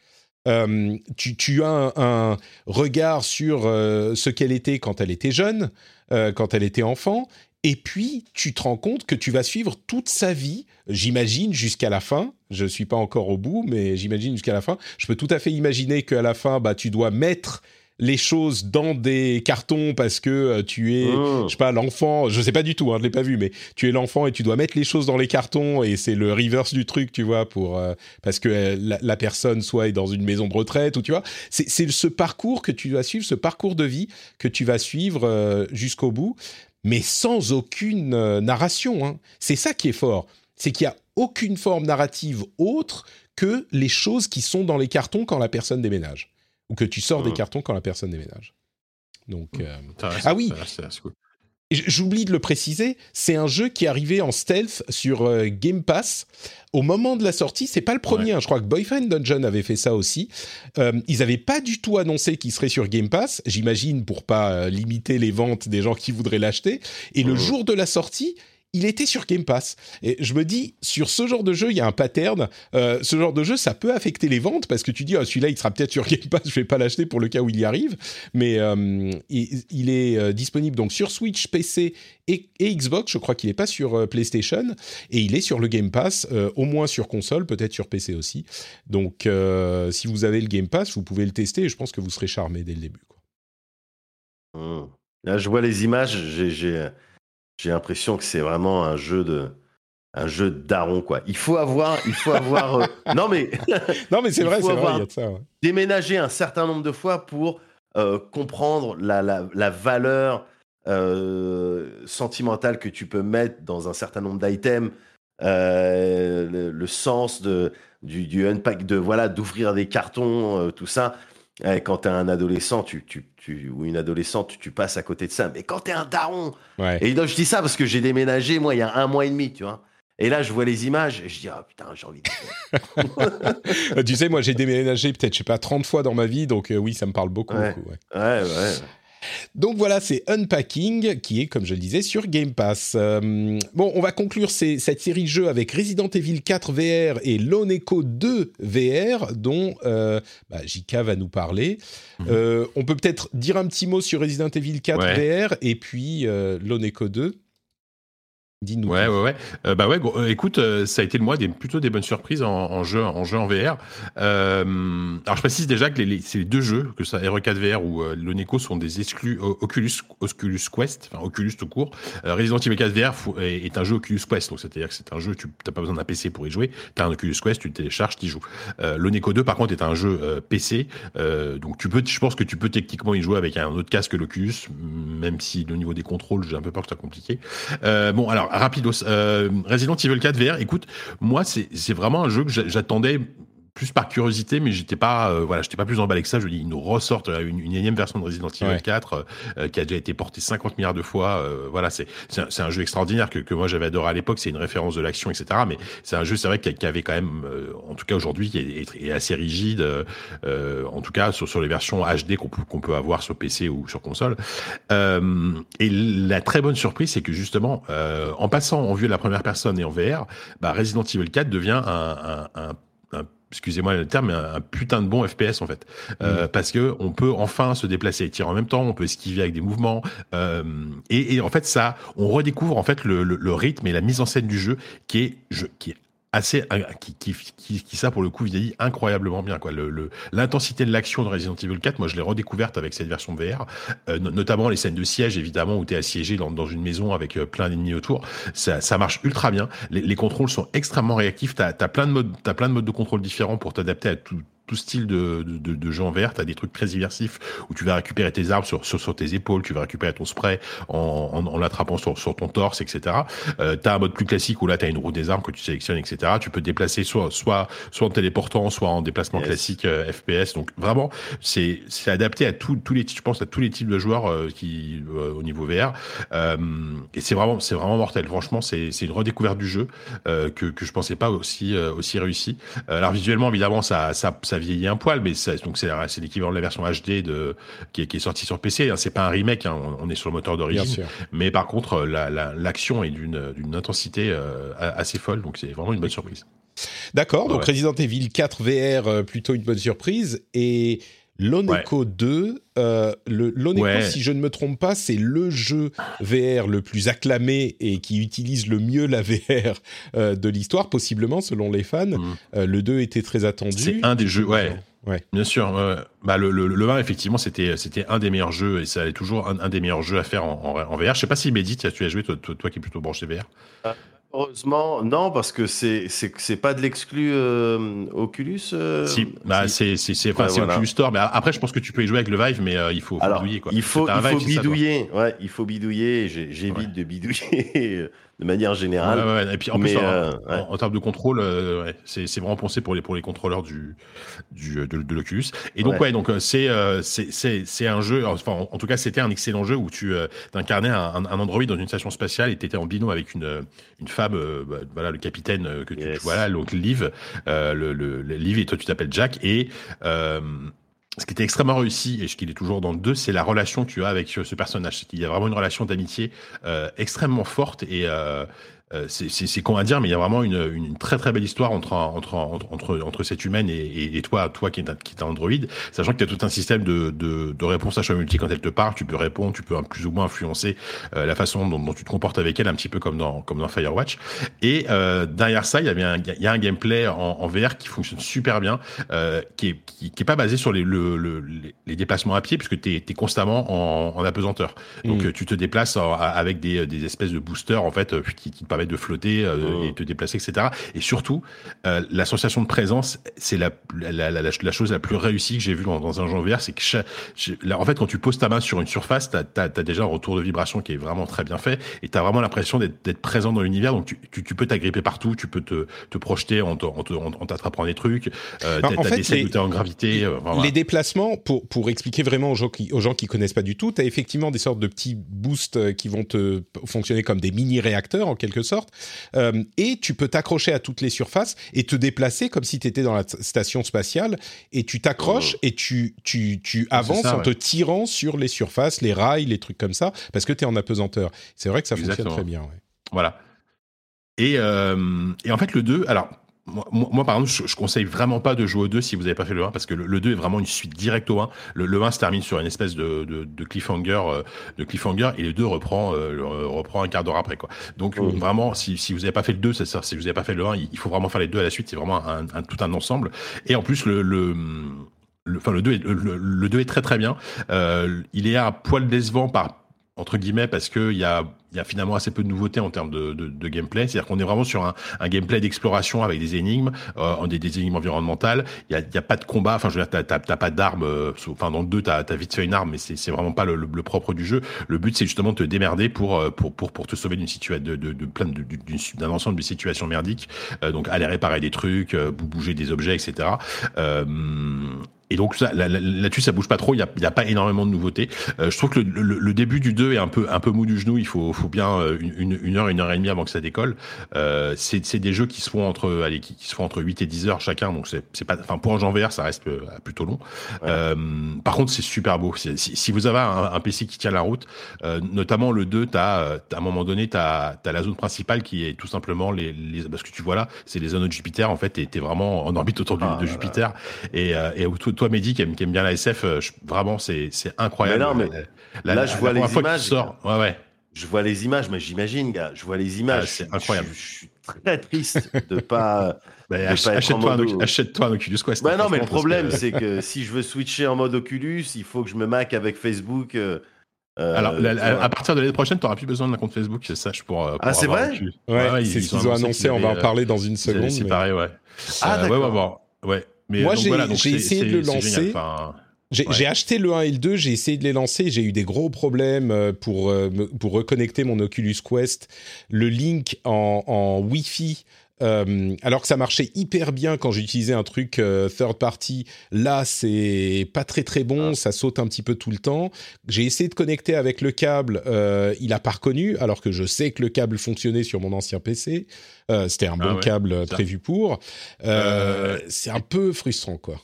tu, tu, as un, regard sur ce qu'elle était quand elle était jeune, quand elle était enfant, et puis, tu te rends compte que tu vas suivre toute sa vie, j'imagine, jusqu'à la fin. Je ne suis pas encore au bout, mais j'imagine jusqu'à la fin. Je peux tout à fait imaginer qu'à la fin, bah, tu dois mettre les choses dans des cartons parce que euh, tu es, oh. je sais pas, l'enfant, je sais pas du tout, hein, je l'ai pas vu, mais tu es l'enfant et tu dois mettre les choses dans les cartons et c'est le reverse du truc, tu vois, pour euh, parce que euh, la, personne soit est dans une maison de retraite ou tu vois, c'est ce parcours que tu dois suivre, ce parcours de vie que tu vas suivre jusqu'au bout mais sans aucune narration. Hein. C'est ça qui est fort. C'est qu'il n'y a aucune forme narrative autre que les choses qui sont dans les cartons quand la personne déménage. Ou que tu sors des mmh. cartons quand la personne déménage. Donc, mmh. euh, ah oui, J'oublie de le préciser, c'est un jeu qui est arrivé en stealth sur euh, Game Pass au moment de la sortie. C'est pas le premier, hein. je crois que Boyfriend Dungeon avait fait ça aussi. Euh, ils n'avaient pas du tout annoncé qu'il serait sur Game Pass, j'imagine pour pas limiter les ventes des gens qui voudraient l'acheter. Et le jour de la sortie, il était sur Game Pass. Et je me dis, sur ce genre de jeu, il y a un pattern. Euh, ce genre de jeu, ça peut affecter les ventes parce que tu dis, oh, celui-là, il sera peut-être sur Game Pass, je vais pas l'acheter pour le cas où il y arrive. Mais euh, il, est euh, disponible donc sur Switch, PC et, Xbox. Je crois qu'il n'est pas sur PlayStation. Et il est sur le Game Pass, au moins sur console, peut-être sur PC aussi. Donc, si vous avez le Game Pass, vous pouvez le tester et je pense que vous serez charmé dès le début. Mmh. Là, je vois les images, j'ai j'ai l'impression que c'est vraiment un jeu de un jeu de daron quoi. Il faut avoir il faut avoir euh, [LAUGHS] non mais non mais c'est vrai c'est vrai, y ça, déménager un certain nombre de fois pour euh, comprendre la, la, la valeur euh, sentimentale que tu peux mettre dans un certain nombre d'items le, le, sens de du, du unpack de voilà d'ouvrir des cartons tout ça eh, quand t'es un adolescent, tu, tu, tu, ou une adolescente, tu, passes à côté de ça. Mais quand t'es un daron, et donc je dis ça parce que j'ai déménagé moi il y a un mois et demi, tu vois. Et là, je vois les images et je dis, oh putain, j'ai envie de. [LAUGHS] tu sais, moi, j'ai déménagé peut-être, je sais pas, 30 fois dans ma vie, donc euh, oui, ça me parle beaucoup. Ouais, ouais. ouais, Donc voilà, c'est Unpacking qui est, comme je le disais, sur Game Pass. Euh, bon, on va conclure cette série de jeux avec Resident Evil 4 VR et Lone Echo 2 VR, dont euh, bah, JK va nous parler. Mhm. Euh, on peut peut-être dire un petit mot sur Resident Evil 4 VR et puis Lone Echo 2. Dis-nous. Ouais, ouais, ouais. Euh, bah ouais, euh, écoute, euh, ça a été le mois des, plutôt des bonnes surprises en, en jeu, en jeu en VR. Euh, alors je précise déjà que les, c'est les deux jeux, que ça RE4 VR ou euh, l'Oneco sont des exclus Oculus, Oculus Quest, enfin Oculus tout court. Resident Evil 4 VR est, un jeu Oculus Quest, donc c'est-à-dire que c'est un jeu, tu n'as pas besoin d'un PC pour y jouer. Tu as un Oculus Quest, tu le télécharges, tu y joues. Euh, L'Oneco 2 par contre est un jeu PC, donc tu peux, je pense que tu peux techniquement y jouer avec un autre casque que l'Oculus, même si au niveau des contrôles, j'ai un peu peur que ça compliqué. bon alors rapidos. Euh, Resident Evil 4 VR, écoute, moi, c'est vraiment un jeu que j'attendais plus par curiosité, mais j'étais pas, euh, voilà, j'étais pas plus emballé que ça. Je dis, ils nous ressortent euh, une, une énième version de Resident Evil 4 euh, qui a déjà été portée 50 milliards de fois. voilà, c'est c'est un, un, jeu extraordinaire que, que moi j'avais adoré à l'époque. C'est une référence de l'action, etc. Mais c'est un jeu, c'est vrai, qui, qui, avait quand même, en tout cas aujourd'hui, qui est, est, assez rigide. en tout cas, sur, sur les versions HD qu'on peut, qu'on peut avoir sur PC ou sur console. et la très bonne surprise, c'est que justement, en passant en vue de la première personne et en VR, bah, Resident Evil 4 devient un, un, un excusez-moi le terme, mais un, putain de bon FPS en fait, euh, mm. parce que on peut enfin se déplacer et tirer en même temps, on peut esquiver avec des mouvements, euh, et, et, en fait ça, on redécouvre en fait le, le, le, rythme et la mise en scène du jeu qui est, je, qui est assez qui, qui, qui, qui, ça pour le coup vieillit incroyablement bien quoi. Le l'intensité de l'action de Resident Evil 4 moi je l'ai redécouverte avec cette version VR euh, notamment les scènes de siège évidemment où tu es assiégé dans, dans une maison avec euh, plein d'ennemis autour. Ça, ça marche ultra bien. Les, les contrôles sont extrêmement réactifs. Tu as, plein de modes t'as plein de modes de contrôle différents pour t'adapter à tout tout style de, de, de jeu en vert. Tu as des trucs très immersifs où tu vas récupérer tes armes sur, sur, sur tes épaules, tu vas récupérer ton spray en, en, en l'attrapant sur, sur ton torse, etc. Euh, tu as un mode plus classique où là, tu as une roue des armes que tu sélectionnes, etc. Tu peux te déplacer soit, soit, soit en téléportant, soit en déplacement classique euh, FPS. Donc vraiment, c'est adapté à tous les je pense à tous les types de joueurs euh, qui euh, au niveau VR. et c'est vraiment, c'est vraiment mortel. Franchement, c'est une redécouverte du jeu que, que je pensais pas aussi, aussi réussi. alors visuellement, évidemment, ça, ça, ça vieillit un poil, mais donc c'est l'équivalent de la version HD de qui est, qui est sortie sur PC. Hein. C'est pas un remake, hein. on, est sur le moteur d'origine. Mais par contre, l'action est d'une d'une intensité euh, assez folle, donc c'est vraiment une bonne surprise. D'accord, donc Resident Evil 4 VR, euh, plutôt une bonne surprise. Et L'Oneco 2, euh, si je ne me trompe pas, c'est le jeu VR le plus acclamé et qui utilise le mieux la [LAUGHS] VR euh, de l'histoire, possiblement selon les fans. Mm. Euh, le 2 était très attendu. C'est un des jeux, ouais. Ouais. Bien sûr. bah le, le, le 1, effectivement, c'était c'était un des meilleurs jeux et ça est toujours un, des meilleurs jeux à faire en, en, VR. Je sais pas si Mehdi, tu as joué, toi, toi, qui es plutôt branché VR. Heureusement, non, parce que c'est c'est pas de l'exclu euh, Oculus. Euh, si, bah c'est c'est c'est Oculus Store, mais après je pense que tu peux y jouer avec le Vive, mais euh, il faut, bidouiller quoi. Il faut il faut bidouiller, ouais, il faut bidouiller. J'évite de bidouiller de manière générale. Ouais, ouais, Et puis en plus, euh, en, termes de contrôle, euh, c'est vraiment pensé pour les pour les contrôleurs du, du de, de l'Oculus. Et donc ouais, donc euh, c'est c'est c'est un jeu. Enfin, en, tout cas, c'était un excellent jeu où tu incarnais un, un, Android dans une station spatiale et tu étais en binôme avec une une femme, bah, voilà le capitaine que tu, tu vois là, donc Liv, le, le, Liv et toi tu t'appelles Jack et ce qui était extrêmement réussi et ce qu'il est toujours dans le 2, c'est la relation que tu as avec ce personnage. Il y a vraiment une relation d'amitié euh, extrêmement forte et euh, euh, c'est con à dire, mais il y a vraiment une, une, très très belle histoire entre entre entre entre, cette humaine et, et, toi, toi qui est qui est Android, sachant que tu as tout un système de, de, de réponse à choix multi quand elle te parle, tu peux répondre, tu peux plus ou moins influencer euh, la façon dont, dont, tu te comportes avec elle, un petit peu comme dans comme dans Firewatch. Et euh, derrière ça, il y avait un il y a un gameplay en, en VR qui fonctionne super bien, euh, qui est qui, qui, est pas basé sur les le, le, les déplacements à pied, puisque tu es, es, constamment en, en apesanteur. Donc mm. tu te déplaces avec des, des espèces de boosters en fait qui, qui te de flotter euh, et te déplacer, etc. Et surtout, euh, la sensation de présence, c'est la, la, la, la, chose la plus réussie que j'ai vue dans, dans, un jeu VR, c'est que en fait, quand tu poses ta main sur une surface, tu as, as, déjà un retour de vibration qui est vraiment très bien fait, et tu as vraiment l'impression d'être présent dans l'univers, donc tu, tu, tu peux t'agripper partout, tu peux te, te projeter en t'attrapant des trucs, euh, tu as, des les, en gravité. Euh, les déplacements, pour, pour expliquer vraiment aux gens qui, aux gens qui connaissent pas du tout, tu as effectivement des sortes de petits boosts qui vont te fonctionner comme des mini-réacteurs en quelque sorte sorte. Euh, et tu peux t'accrocher à toutes les surfaces et te déplacer comme si tu étais dans la station spatiale. Et tu t'accroches oh. et tu, tu, tu avances en te tirant sur les surfaces, les rails, les trucs comme ça, parce que tu es en apesanteur. C'est vrai que ça fonctionne très bien. Voilà. Et, euh, et, en fait, le 2, alors moi, par exemple, je, je, conseille vraiment pas de jouer au 2 si vous n'avez pas fait le 1 parce que le, 2 est vraiment une suite directe au 1. Le, 1 se termine sur une espèce de, de, de cliffhanger, euh, de cliffhanger et le 2 reprend, euh, reprend un quart d'heure après quoi. Donc vraiment, si, si vous n'avez pas fait le 2, c'est ça. Si vous n'avez pas fait le 1, il faut vraiment faire les deux à la suite. C'est vraiment un, un, tout un ensemble. Et en plus, le, le le, enfin, le 2 est, le, le 2 est très très bien. Euh, il est à poil décevant par entre guillemets parce que il y a y a finalement assez peu de nouveautés en termes de, gameplay. C'est-à-dire qu'on est vraiment sur un, gameplay d'exploration avec des énigmes, euh, des, énigmes environnementales. Il y a, a, pas de combat. Enfin, je veux dire, t'as, pas d'armes. Euh, enfin, dans le 2, t'as, as vite fait une arme, mais c'est, vraiment pas le, le, propre du jeu. Le but, c'est justement de te démerder pour euh, te sauver d'une situation, de, de, d'un ensemble de situations merdiques. Euh, donc, aller réparer des trucs, bouger des objets, etc. et donc ça, là-dessus, ça bouge pas trop. Il y a, y a, pas énormément de nouveautés. Euh, je trouve que le, le, début du 2 est un peu un peu mou du genou. Il faut, faut bien euh, une, une, heure, une heure et demie avant que ça décolle. Euh, c'est des jeux qui se font entre allez, qui, se font entre 8 et 10 heures chacun. Donc c'est pas, enfin pour un genre VR, ça reste euh, plutôt long. Euh, par contre, c'est super beau. Si, si, vous avez un, un, PC qui tient la route, notamment le 2, t'as à un moment donné, t'as as la zone principale qui est tout simplement les, les parce que tu vois là, c'est les zones de Jupiter. En fait, t'es vraiment en orbite autour ah, de Jupiter et, et tout toi, Mehdi, qui aime, qui aime bien la SF, euh, vraiment, c'est incroyable. Mais non, mais là, je vois les images. Ouais, ouais. Je vois les images, mais j'imagine, gars. Je vois les images. Ah, c'est incroyable. Je, suis très triste de pas. [LAUGHS] bah, achète-toi un, achète un, Oculus Quest. Bah, non, mais le problème, c'est que [LAUGHS] si je veux switcher en mode Oculus, il faut que je me mac avec Facebook. Euh, euh Alors, à partir de l'année prochaine, tu n'auras plus besoin d'un compte Facebook, c'est ça, pour. pour ah, c'est vrai Ouais, ouais c'est ce qu'ils ont annoncé, on va en parler dans une seconde. C'est pareil, ouais. Ah, d'accord. Ouais, ouais. Moi, j'ai essayé de le lancer. J'ai acheté le 1 et le 2, j'ai essayé de les lancer, j'ai eu des gros problèmes euh, pour, euh, pour reconnecter mon Oculus Quest. Le link en, en Wi-Fi euh, alors que ça marchait hyper bien quand j'utilisais un truc euh, third party, là c'est pas très très bon, ah. ça saute un petit peu tout le temps. J'ai essayé de connecter avec le câble, euh, il a pas reconnu, alors que je sais que le câble fonctionnait sur mon ancien PC. Euh, c'était un bon ah câble prévu pour. c'est un peu frustrant quoi.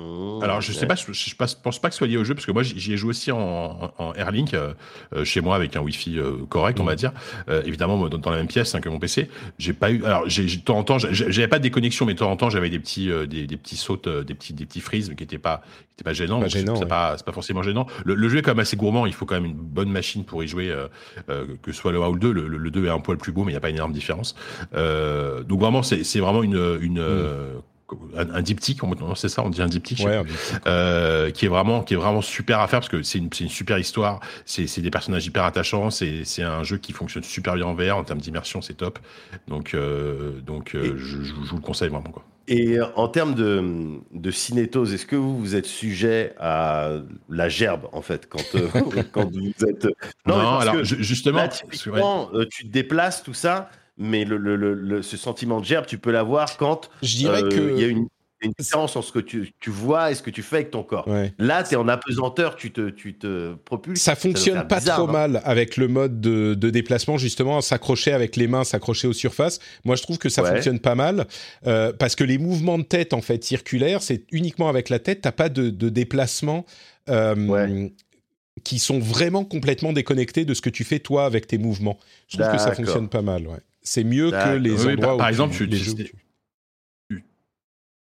Mmh, Alors, je sais pas, je, je, pense pas que ce soit lié au jeu, parce que moi, j'y ai joué aussi en, en Airlink, euh, euh, chez moi, avec un Wi-Fi euh, correct, on va mmh. dire. évidemment, dans, dans, la même pièce hein, que mon PC. J'ai pas eu. Alors, j'ai de temps en temps, j'avais pas de déconnexion, mais de temps en temps, j'avais des petits, des, des, petits sautes, des petits, des petits freezes, qui étaient pas, qui étaient pas gênants. Pas c'est pas, pas, forcément gênant. Le, le, jeu est quand même assez gourmand. Il faut quand même une bonne machine pour y jouer, que ce soit le 1 ou le 2. Le, le 2 est un poil plus beau, mais il n'y a pas une énorme différence. donc vraiment, c'est vraiment une, une mmh un, un diptyque, c'est ça, on dit un diptyque, ouais, euh, qui est vraiment, qui est vraiment super à faire parce que c'est une, une, super histoire, c'est des personnages hyper attachants, c'est un jeu qui fonctionne super bien en VR en termes d'immersion, c'est top. Donc, euh, donc, euh, je, je, vous le conseille vraiment quoi. Et en termes de, de cinétose, est-ce que vous, vous êtes sujet à la gerbe, en fait, quand, euh, [LAUGHS] quand vous êtes... Non, non alors, justement... Là, tu te déplaces, tout ça, mais le, le, le, ce sentiment de gerbe, tu peux l'avoir quand euh, que il y a une, une différence entre ce que tu, tu, vois et ce que tu fais avec ton corps. Là, tu es en apesanteur, tu te, tu te propulses. Ça fonctionne pas trop mal avec le mode de, de déplacement, justement, s'accrocher avec les mains, s'accrocher aux surfaces. Moi, je trouve que ça fonctionne pas mal euh, parce que les mouvements de tête, en fait, circulaires, c'est uniquement avec la tête, t'as pas de, de déplacement. Euh, qui sont vraiment complètement déconnectés de ce que tu fais toi avec tes mouvements. Je trouve que ça fonctionne pas mal. Ouais c'est mieux que les oui, endroits par, où par exemple, tu, tu, tu,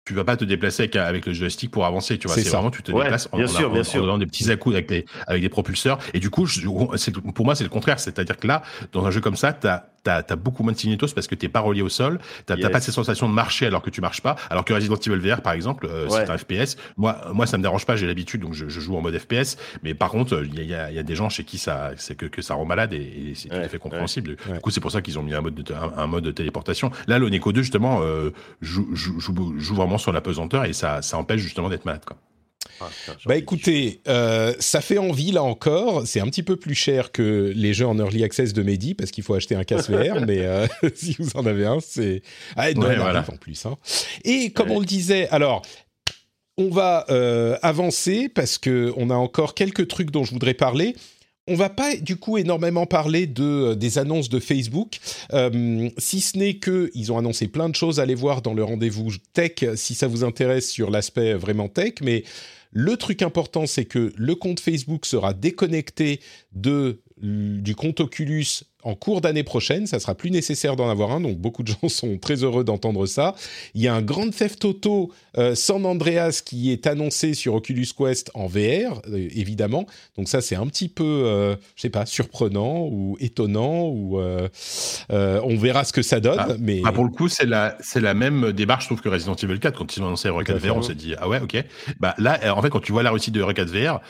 tu, vas pas te déplacer avec, avec, le joystick pour avancer, tu vois. C'est vraiment, tu te ouais, déplaces en, bien en, sûr, en, bien en, sûr. donnant des petits à coups avec, les, avec des propulseurs. Et du coup, je, pour moi, c'est le contraire. C'est-à-dire que là, dans un jeu comme ça, tu as t'as as beaucoup moins de signétos parce que t'es pas relié au sol, t'as yes. pas cette sensation de marcher alors que tu marches pas, alors que Resident Evil VR par exemple, euh, ouais. c'est un FPS. Moi, moi ça me dérange pas, j'ai l'habitude donc je, je, joue en mode FPS. Mais par contre, il y a, y a, des gens chez qui ça, c'est que, que ça rend malade et, et c'est tout à fait compréhensible. Du coup, c'est pour ça qu'ils ont mis un mode de, un, un, mode de téléportation. Là, le Neko 2 justement euh, joue, joue, joue, joue, vraiment sur la pesanteur et ça, ça empêche justement d'être malade. Quoi. Ah, bah écoutez, euh, ça fait envie là encore. C'est un petit peu plus cher que les jeux en early access de Mehdi parce qu'il faut acheter un casque VR, [LAUGHS] mais euh, [LAUGHS] si vous en avez un, c'est ah, Noël ouais, voilà. en plus. Hein. Et comme ouais. on le disait, alors on va euh, avancer parce que on a encore quelques trucs dont je voudrais parler. on va pas du coup énormément parler de des annonces de Facebook, euh, si ce n'est que ils ont annoncé plein de choses. Allez voir dans le rendez-vous tech si ça vous intéresse sur l'aspect vraiment tech. Mais le truc important, c'est que le compte Facebook sera déconnecté du compte Oculus en cours d'année prochaine. Ça sera plus nécessaire d'en avoir un, donc beaucoup de gens [LAUGHS] sont très heureux d'entendre ça. Il y a un Grand Theft Auto euh, San Andreas qui est annoncé sur Oculus Quest en VR, euh, évidemment. Donc ça, c'est un petit peu, euh, je sais pas, surprenant ou étonnant ou on verra ce que ça donne. Ah, mais ah, pour le coup, c'est la c'est la même démarche, je trouve que Resident Evil 4 quand ils ont annoncé Resident 4 VR, on s'est dit ah ouais, ok. Bah là, en fait, quand tu vois la réussite de Resident 4 VR,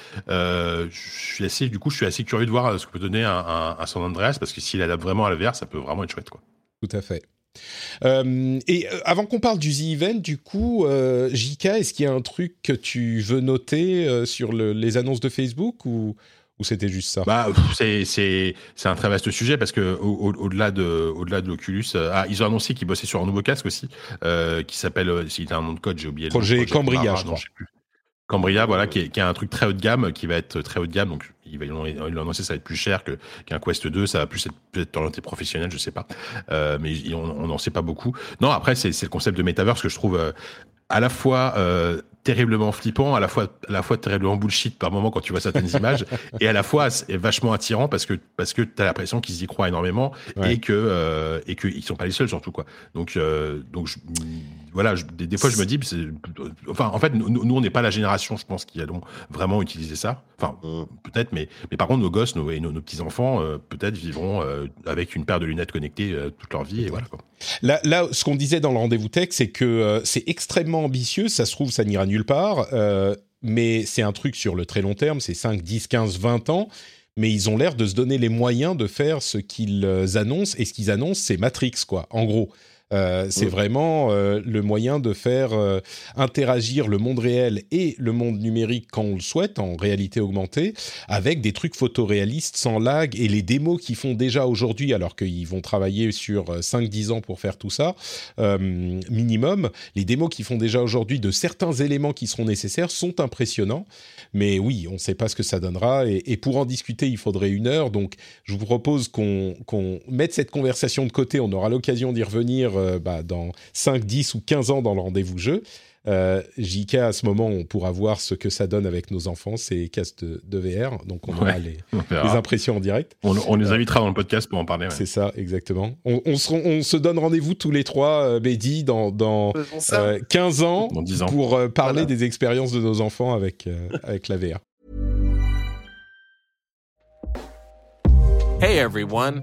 je suis assez, du coup, je suis assez curieux de voir ce que peut donner un, un, un San Andreas parce que s'il adapte vraiment à la VR, ça peut vraiment être chouette. Quoi. Tout à fait. Euh, et euh, avant qu'on parle du The Event, du coup, euh, JK, est-ce qu'il y a un truc que tu veux noter euh, sur le, les annonces de Facebook ou, ou c'était juste ça? Bah, c'est, un très vaste sujet parce que au, au, delà de, au-delà de l'Oculus, ah, ils ont annoncé qu'ils bossaient sur un nouveau casque aussi, qui s'appelle, s'il a un nom de code, j'ai oublié. Projet, le nom, projet Cambria, je crois. Cambria, voilà, qui est, qui est, un truc très haut de gamme, qui va être très haut de gamme. Donc, ils l'ont annoncé, ça va être plus cher que, qu'un Quest 2. Ça va plus être, peut-être orienté professionnel, je sais pas. Euh, mais on n'en sait pas beaucoup. Non, après, c'est, c'est le concept de metaverse que je trouve euh, à la fois euh, terriblement flippant, à la fois à la fois terriblement bullshit par moment quand tu vois certaines [LAUGHS] images, et à la fois vachement attirant parce que parce que t'as l'impression qu'ils y croient énormément ouais. et que euh, et qu'ils sont pas les seuls surtout quoi. Donc euh, donc je, voilà, des, fois je me dis, enfin en fait nous, nous on n'est pas la génération, je pense, qui allons vraiment utiliser ça. Enfin peut-être, mais mais par contre nos gosses nos, et nos, petits enfants euh, peut-être vivront euh, avec une paire de lunettes connectées euh, toute leur vie et voilà. Là, là ce qu'on disait dans le rendez-vous tech, c'est que c'est extrêmement ambitieux. Ça se trouve, ça n'ira nulle part. Mais c'est un truc sur le très long terme, c'est 5, 10, 15, 20 ans. Mais ils ont l'air de se donner les moyens de faire ce qu'ils annoncent. Et ce qu'ils annoncent, c'est Matrix, quoi, en gros. Euh, c'est oui. vraiment euh, le moyen de faire euh, interagir le monde réel et le monde numérique quand on le souhaite, en réalité augmentée, avec des trucs photoréalistes sans lag et les démos qu'ils font déjà aujourd'hui, alors qu'ils vont travailler sur 5-10 ans pour faire tout ça, minimum, les démos qu'ils font déjà aujourd'hui de certains éléments qui seront nécessaires sont impressionnants. Mais oui, on ne sait pas ce que ça donnera. Et, et, pour en discuter, il faudrait une heure. Donc, je vous propose qu'on qu mette cette conversation de côté. On aura l'occasion d'y revenir euh, bah, dans 5, 10 ou 15 ans dans le rendez-vous jeu. Euh, JK, à ce moment, on pourra voir ce que ça donne avec nos enfants, ces casques de, de VR. Donc, on aura ouais, les, on les, impressions en direct. On, on les invitera dans le podcast pour en parler. Ouais. C'est ça, exactement. On, on, se, on se, donne rendez-vous tous les trois, euh, Mehdi, dans, dans euh, 15 ans, dans 10 ans. pour euh, parler voilà. des expériences de nos enfants avec, euh, avec la VR. Hey everyone,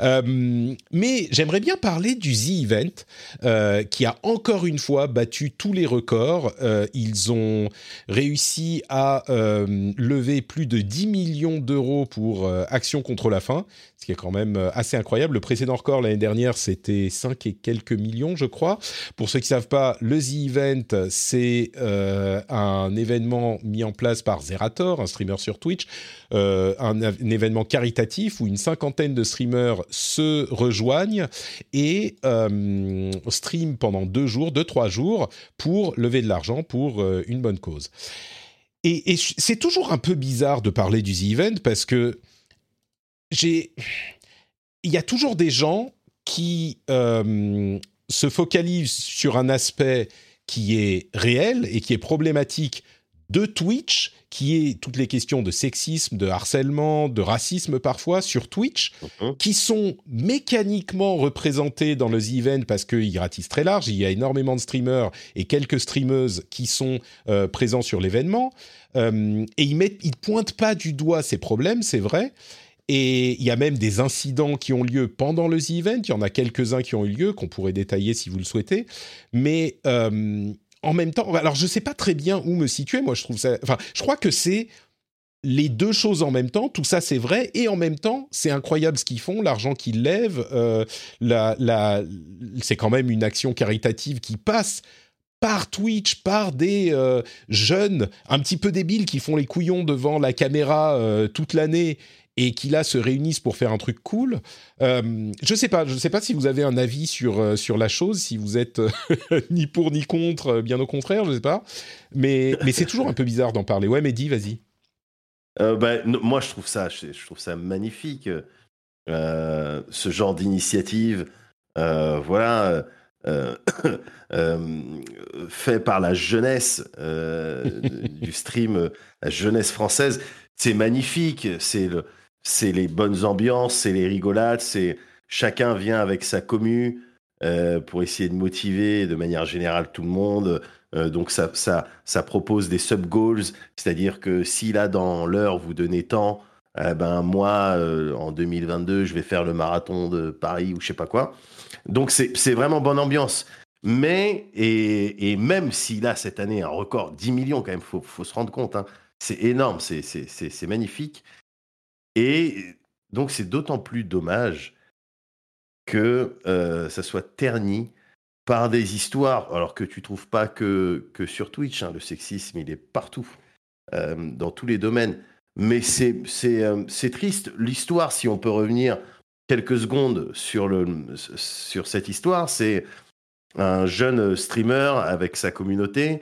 Euh, mais j'aimerais bien parler du The Event, euh, qui a encore une fois battu tous les records. Euh, ils ont réussi à lever plus de 10 millions d'euros pour Action contre la faim, qui est quand même euh, assez incroyable. Le précédent record l'année dernière, c'était 5 et quelques millions, je crois. Pour ceux qui ne savent pas, le The Event, c'est un événement mis en place par Zerator, un streamer sur Twitch, un, un événement caritatif où une cinquantaine de streamers se rejoignent et euh, stream pendant deux jours, deux, trois jours pour lever de l'argent pour euh, une bonne cause. Et, et c'est toujours un peu bizarre de parler du The Event parce que j'ai. Il y a toujours des gens qui euh, se focalisent sur un aspect qui est réel et qui est problématique de Twitch, qui est toutes les questions de sexisme, de harcèlement, de racisme parfois sur Twitch, Mhm. qui sont mécaniquement représentés dans le The Event parce qu'ils ratissent très large. Il y a énormément de streamers et quelques streameuses qui sont euh, présents sur l'événement. Euh, et ils mettent, ils pointent pas du doigt ces problèmes, c'est vrai. Et il y a même des incidents qui ont lieu pendant le The Event. Il y en a quelques-uns qui ont eu lieu, qu'on pourrait détailler si vous le souhaitez. Mais euh, en même temps, alors je ne sais pas très bien où me situer. Moi, je trouve ça. Enfin, je crois que c'est les deux choses en même temps. Tout ça, c'est vrai. Et en même temps, c'est incroyable ce qu'ils font, l'argent qu'ils lèvent. euh, la, la, c'est quand même une action caritative qui passe par Twitch, par des euh, jeunes un petit peu débiles qui font les couillons devant la caméra toute l'année et qui là se réunissent pour faire un truc cool. Euh, je sais pas, je sais pas si vous avez un avis sur euh, sur la chose, si vous êtes euh, [LAUGHS] ni pour ni contre, bien au contraire, je sais pas. Mais mais c'est toujours un peu bizarre d'en parler. Ouais, Mehdi, vas-y. Euh, bah, moi, je trouve ça, je, trouve ça magnifique, ce genre d'initiative, voilà, [COUGHS] fait par la jeunesse du stream, la jeunesse française. C'est magnifique, c'est le, c'est les bonnes ambiances, c'est les rigolades, c'est chacun vient avec sa commu euh, pour essayer de motiver de manière générale tout le monde. Euh, donc ça, ça, ça propose des sub-goals, c'est-à-dire que si là dans l'heure vous donnez tant, eh ben moi euh, en 2022 je vais faire le marathon de Paris ou je sais pas quoi. Donc c'est vraiment bonne ambiance. Mais et, et même si là cette année un record 10 millions quand même, faut faut se rendre compte, hein, c'est énorme, c'est magnifique. Et donc c'est d'autant plus dommage que euh, ça soit terni par des histoires, alors que tu trouves pas que, que sur Twitch, hein, le sexisme, il est partout, euh, dans tous les domaines. Mais euh, c'est triste. L'histoire, si on peut revenir quelques secondes sur, le, sur cette histoire, c'est un jeune streamer avec sa communauté,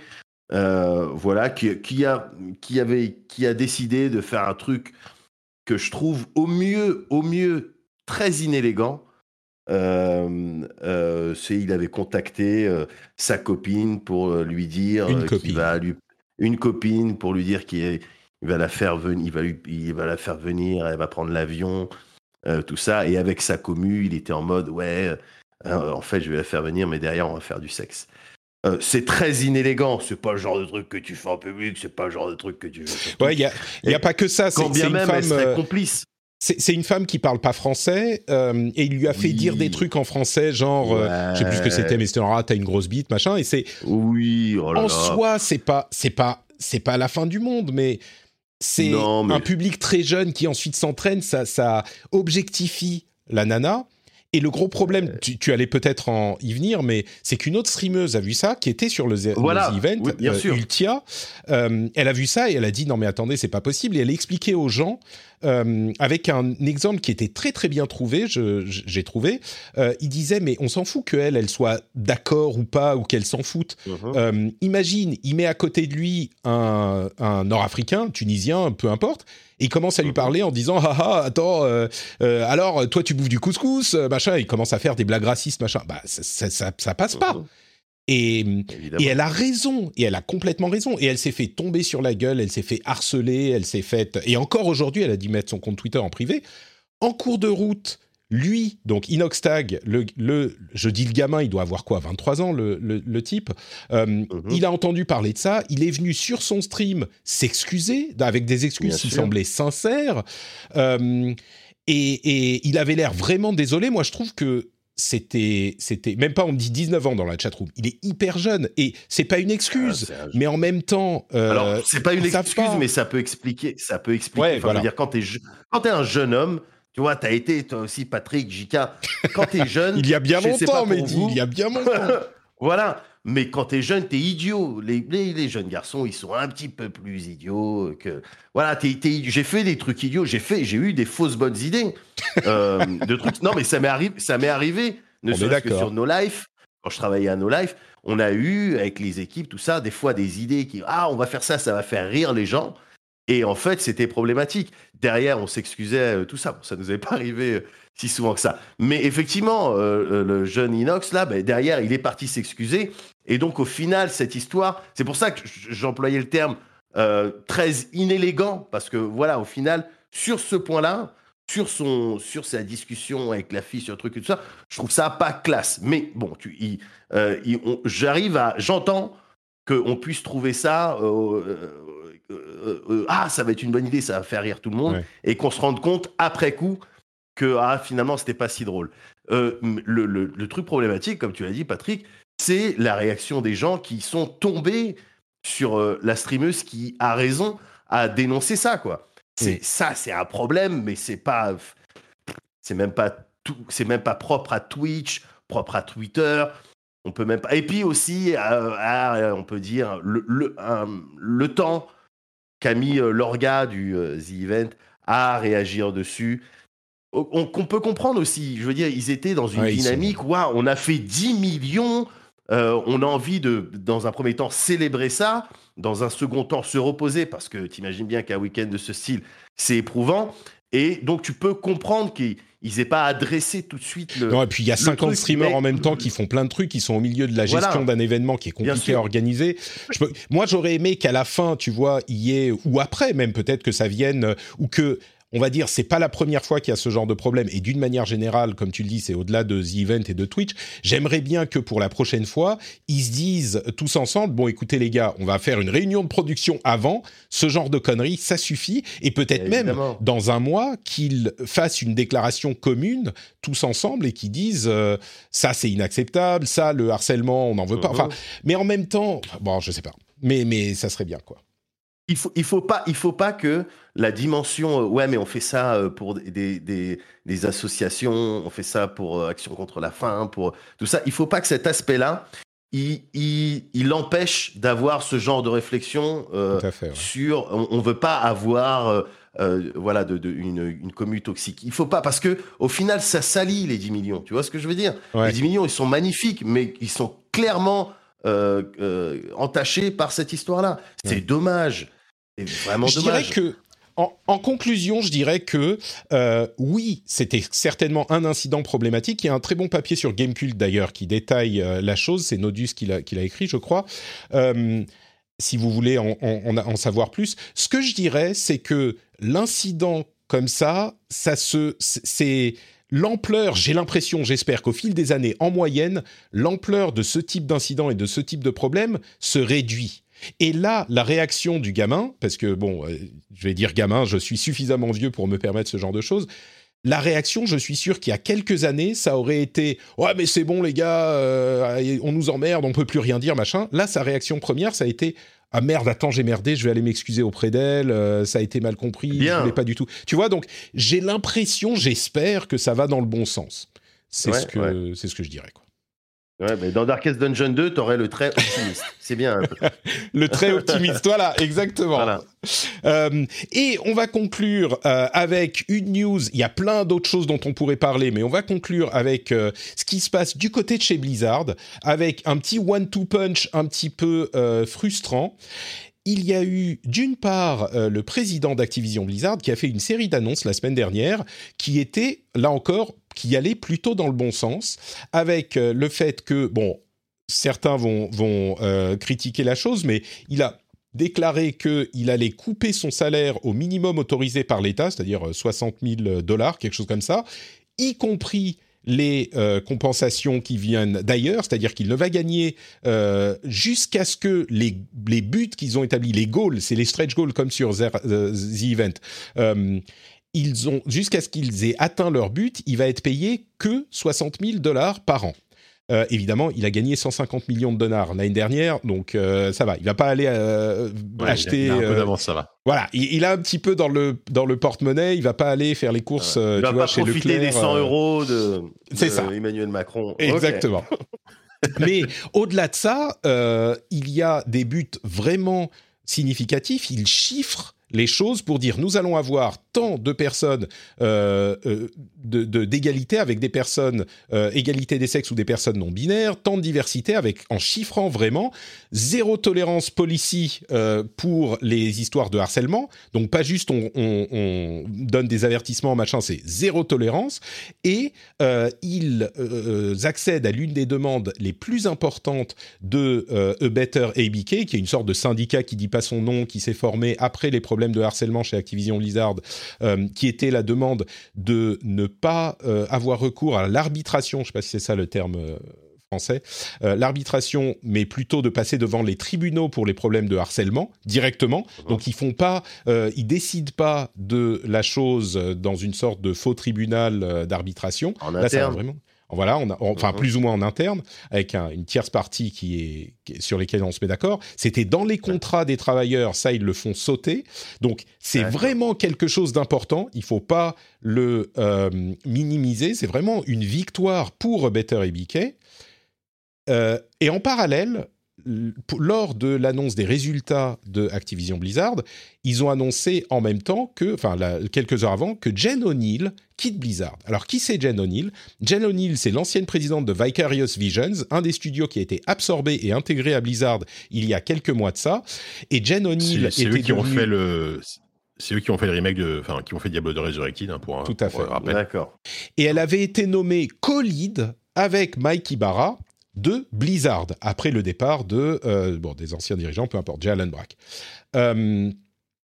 voilà, qui, qui, a, qui, avait, qui a décidé de faire un truc que je trouve au mieux, au mieux, très inélégant. Euh, euh, c'est il avait contacté euh, sa copine pour lui dire Une copine. qu'il va lui une copine pour lui dire qu'il va la faire venir il va lui- il va la faire venir elle va prendre l'avion tout ça et avec sa commu il était en mode ouais en fait je vais la faire venir mais derrière on va faire du sexe Euh, c'est très inélégant c'est pas le genre de truc que tu fais en public c'est pas le genre de truc que tu Ouais, il y a, y a pas que ça. C'est quand bien une même elle femme. serait euh, complice C'est une femme qui parle pas français euh, et il lui a fait dire des trucs en français, genre, euh, je sais plus ce que c'était, mais c'était ah, t'as une grosse bite, machin. Et c'est oui oh là en là. soi, c'est pas, c'est pas, c'est pas la fin du monde, mais c'est mais- un public très jeune qui ensuite s'entraîne, ça, ça objectifie la nana. Et le gros problème, tu, tu allais peut-être en y venir, mais c'est qu'une autre streameuse a vu ça, qui était sur le, The- Voilà, le Event, oui, bien euh, sûr. Ultia. Euh, elle a vu ça et elle a dit non mais attendez, c'est pas possible. Et elle a expliqué aux gens euh, avec un exemple qui était très très bien trouvé, j'ai trouvé. Euh, il disait mais on s'en fout qu'elle, elle soit d'accord ou pas ou qu'elle s'en foute. Mhm. Euh, imagine, il met à côté de lui un, un Nord-Africain, Tunisien, peu importe, et il commence à lui Mhm. parler en disant ah ah attends euh, euh, alors toi tu bouffes du couscous machin. Il commence à faire des blagues racistes machin. Bah ça ça, ça, ça passe pas. Et et elle a raison, et elle a complètement raison. Et elle s'est fait tomber sur la gueule, elle s'est fait harceler, elle s'est fait... Et encore aujourd'hui, elle a dû mettre son compte Twitter en privé. En cours de route, lui, donc Inoxtag, le, le, je dis le gamin, il doit avoir quoi, 23 ans, le, le, le type, euh, Mhm. il a entendu parler de ça, il est venu sur son stream s'excuser, avec des excuses qui semblaient sincères, euh, et, et il avait l'air vraiment désolé. Moi, je trouve que c'était, c'était même pas on me dit 19 ans dans la chatroom. Il est hyper jeune et c'est pas une excuse, Ah, mais en même temps, euh, Alors, c'est pas une excuse, mais ça peut expliquer. Ça peut expliquer. Ouais, Enfin, je voilà. veux dire, quand t'es je- quand t'es un jeune homme, tu vois, t'as été toi aussi, Patrick, Jika. Quand t'es [LAUGHS] jeune, il y a bien longtemps, mais vous. il y a bien longtemps. [LAUGHS] voilà. Mais quand t'es jeune, t'es idiot. Les, les, les jeunes garçons, ils sont un petit peu plus idiots que. Voilà, j'ai fait des trucs idiots. J'ai fait, j'ai eu des fausses bonnes idées euh, [LAUGHS] de trucs. Non, mais ça m'est arrivé. Ça m'est arrivé. Ne serait-ce que sur No Life. Quand je travaillais à No Life, on a eu avec les équipes tout ça des fois des idées qui ah on va faire ça, ça va faire rire les gens. Et en fait, c'était problématique. Derrière, on s'excusait, euh, tout ça. Bon, ça nous est [LAUGHS] pas arrivé euh, si souvent que ça. Mais effectivement, euh, le jeune Inox, là, ben, derrière, il est parti s'excuser. Et donc, au final, cette histoire, c'est pour ça que j'employais le terme très inélégant, parce que voilà, au final, sur ce point-là, sur, son, sur sa discussion avec la fille, sur le truc et tout ça, je trouve ça pas classe. Mais bon, j'arrive à. J'entends qu'on puisse trouver ça. euh, euh, euh, ah, ça va être une bonne idée, ça va faire rire tout le monde. Ouais. Et qu'on se rende compte après coup que ah, finalement, c'était pas si drôle. Le, le- le truc problématique, comme tu l'as dit, Patrick, c'est la réaction des gens qui sont tombés sur la streameuse qui a raison à dénoncer ça, quoi. C'est Oui. ça, c'est un problème, mais c'est pas, c'est même pas tout, c'est même pas propre à Twitch, propre à Twitter. On peut même pas. Et puis aussi, euh, ah, on peut dire le le, un- le temps qu'a mis euh, l'orga du euh, The Event à réagir dessus. On, peut comprendre aussi. Je veux dire, ils étaient dans une Ouais, dynamique. Waouh, on a fait 10 millions. euh, on a envie de, dans un premier temps, célébrer ça. Dans un second temps, se reposer parce que t'imagines bien qu'un week-end de ce style, c'est éprouvant. Et donc, tu peux comprendre qu'ils n'aient pas adressé tout de suite le. Non, et puis il y a le 50 truc, streamers mais- en même temps qui font plein de trucs, qui sont au milieu de la Voilà. gestion d'un événement qui est compliqué à organiser. Je peux- Moi, j'aurais aimé qu'à la fin, tu vois, il y ait, ou après même, peut-être que ça vienne, euh, ou que, on va dire, c'est pas la première fois qu'il y a ce genre de problème. Et d'une manière générale, comme tu le dis, c'est au-delà de The Event et de Twitch. J'aimerais bien que pour la prochaine fois, ils se disent tous ensemble, bon, écoutez les gars, on va faire une réunion de production avant. Ce genre de conneries, ça suffit. Et peut-être même dans un mois qu'ils fassent une déclaration commune tous ensemble et qu'ils disent euh, ça c'est inacceptable, ça le harcèlement on n'en veut pas. Mhm. Enfin, mais en même temps, bon, je sais pas. Mais mais ça serait bien quoi. Il faut il faut pas il faut pas que la dimension euh, ouais mais on fait ça euh, pour des, des, des associations on fait ça pour euh, action contre la faim pour tout ça il faut pas que cet aspect là il, il, il empêche d'avoir ce genre de réflexion fait. ouais. sur on, on veut pas avoir voilà de, de- une, une commu toxique il faut pas parce que au final ça salit les 10 millions tu vois ce que je veux dire? Ouais. les 10 millions ils sont magnifiques mais ils sont clairement euh, euh, entachés par cette histoire là c'est Ouais. dommage c'est vraiment Je dommage dirais que en, en conclusion, je dirais que euh, oui, c'était certainement un incident problématique. Il y a un très bon papier sur Gamecult d'ailleurs qui détaille euh, la chose. C'est Nodus qui l'a qui l'a écrit, je crois. Euh, si vous voulez en- en savoir plus, ce que je dirais, c'est que l'incident comme ça, ça se, c'est l'ampleur. J'ai l'impression, j'espère qu'au fil des années, en moyenne, l'ampleur de ce type d'incident et de ce type de problème se réduit. Et là, la réaction du gamin, parce que bon, euh, je vais dire gamin, je suis suffisamment vieux pour me permettre ce genre de choses. La réaction, je suis sûr qu'il y a quelques années, ça aurait été ouais mais c'est bon les gars, euh, on nous emmerde, on peut plus rien dire machin. Là, sa réaction première, ça a été ah merde, attends j'ai merdé, je vais aller m'excuser auprès d'elle, euh, ça a été mal compris, Bien. je voulais pas du tout. Tu vois donc j'ai l'impression, j'espère que ça va dans le bon sens. C'est Ouais, ce que c'est ce que je dirais quoi. Ouais, mais dans Darkest Dungeon 2, t'aurais le trait optimiste. [LAUGHS] C'est bien. Le très optimiste, [LAUGHS] voilà, exactement. Voilà. Euh, et on va conclure euh, avec une news. Il y a plein d'autres choses dont on pourrait parler, mais on va conclure avec euh, ce qui se passe du côté de chez Blizzard, avec un petit one-two punch un petit peu frustrant. Il y a eu d'une part euh, le président d'Activision Blizzard qui a fait une série d'annonces la semaine dernière qui était là encore qui allait plutôt dans le bon sens avec euh, le fait que bon certains vont vont euh, critiquer la chose mais il a déclaré qu'il allait couper son salaire au minimum autorisé par l'État, c'est-à-dire euh, 60 000 dollars, quelque chose comme ça, y compris les euh, compensations qui viennent d'ailleurs, c'est-à-dire qu'il ne va gagner euh, jusqu'à ce que les, les buts qu'ils ont établis, les goals, c'est les stretch goals comme sur The, euh, The Event, euh, ils ont jusqu'à ce qu'ils aient atteint leur but, il va être payé que 60 000 dollars par an. Euh, évidemment, il a gagné 150 millions de dollars l'année dernière, donc euh, ça va. Il va pas aller euh, Ouais, acheter. il a un peu ça va. voilà, il, il a un petit peu dans le dans le porte-monnaie. Il va pas aller faire les courses. Il va tu vois, pas chez profiter Leclerc, des 100 euh, euros de, c'est ça. Emmanuel Macron. Exactement. [LAUGHS] Mais au-delà de ça, il y a des buts vraiment significatifs. Il chiffre les choses pour dire nous allons avoir tant de personnes euh, euh, d'égalité avec des personnes euh, égalité des sexes ou des personnes non binaires, tant de diversité avec en chiffrant vraiment zéro tolérance policy pour les histoires de harcèlement. Donc pas juste on, on donne des avertissements machin, c'est zéro tolérance et ils accèdent à l'une des demandes les plus importantes de A Better ABK, qui est une sorte de syndicat qui dit pas son nom, qui s'est formé après les problèmes de harcèlement chez Activision Blizzard, euh, qui était la demande de ne pas euh, avoir recours à l'arbitration, je sais pas si c'est ça le terme euh, français, l'arbitration, mais plutôt de passer devant les tribunaux pour les problèmes de harcèlement directement. Donc ils font pas, ils décident pas de la chose dans une sorte de faux tribunal d'arbitration. En Là, interne. vraiment. Voilà, on enfin mhm. plus ou moins en interne, avec une tierce partie qui est, sur lesquelles on se met d'accord. C'était dans les contrats des travailleurs, ça ils le font sauter. Donc c'est vraiment quelque chose d'important. Il faut pas le euh, minimiser. C'est vraiment une victoire pour Better et BK. Euh, et en parallèle, lors de l'annonce des résultats de Activision Blizzard, ils ont annoncé en même temps que, enfin quelques heures avant, que Jen O'Neill quitte Blizzard. Alors qui c'est Jen O'Neill? Jen O'Neill, c'est l'ancienne présidente de Vicarious Visions, un des studios qui a été absorbé et intégré à Blizzard il y a quelques mois de ça. Et Jen O'Neill c'est eux qui ont fait le c'est eux qui ont fait le remake de, enfin, qui ont fait Diablo de Resurrected, hein, pour un, Tout à fait. D'accord. Et elle avait été nommée co-lead avec Mike Ibarra, de Blizzard, après le départ de, euh, bon, des anciens dirigeants, peu importe, Jalen Brack. Euh,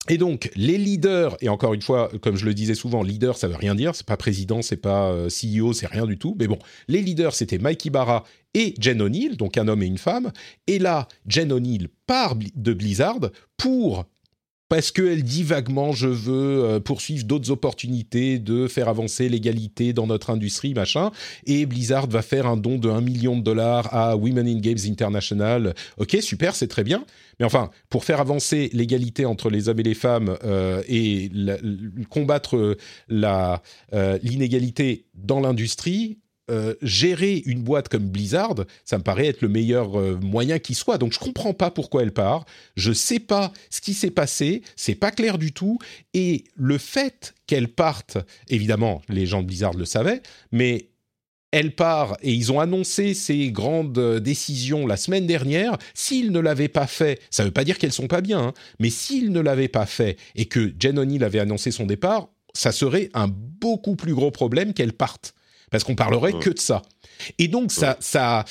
et donc, les leaders, et encore une fois, comme je le disais souvent, leader, ça veut rien dire, c'est pas président, c'est pas euh, CEO, c'est rien du tout. Mais bon, les leaders, c'était Mike Ibarra et Jen O'Neill, donc un homme et une femme. Et là, Jen O'Neill part de Blizzard pour parce qu'elle dit vaguement je veux euh, poursuivre d'autres opportunités de faire avancer l'égalité dans notre industrie, machin. Et Blizzard va faire un don de 1 million de dollars à Women in Games International. Ok, super, c'est très bien. Mais enfin, pour faire avancer l'égalité entre les hommes et les femmes euh, et combattre la, euh, l'inégalité dans l'industrie, euh, gérer une boîte comme Blizzard, ça me paraît être le meilleur euh, moyen qui soit. Donc je comprends pas pourquoi elle part. Je sais pas ce qui s'est passé. C'est pas clair du tout. Et le fait qu'elle parte, évidemment, les gens de Blizzard le savaient, mais elle part et ils ont annoncé ces grandes euh, décisions la semaine dernière. S'ils ne l'avaient pas fait, ça ne veut pas dire qu'elles sont pas bien, hein, mais s'ils ne l'avaient pas fait et que Jen O'Neill avait annoncé son départ, ça serait un beaucoup plus gros problème qu'elle parte parce qu'on parlerait que de ça. Et donc ça, ça,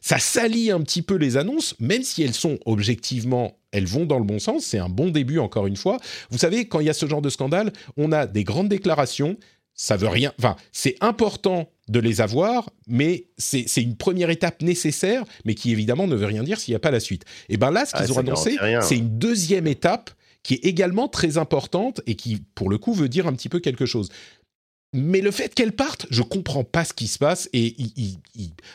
ça salit un petit peu les annonces, même si elles sont objectivement, elles vont dans le bon sens. C'est un bon début, encore une fois. Vous savez, quand il y a ce genre de scandale, on a des grandes déclarations. Ça veut rien. Enfin, c'est important de les avoir, mais c'est une première étape nécessaire, mais qui évidemment ne veut rien dire s'il n'y a pas la suite. Et bien là, ce qu'ils ah, ont annoncé, c'est une deuxième étape qui est également très importante et qui, pour le coup, veut dire un petit peu quelque chose. Mais le fait qu'elle parte, je comprends pas ce qui se passe et il,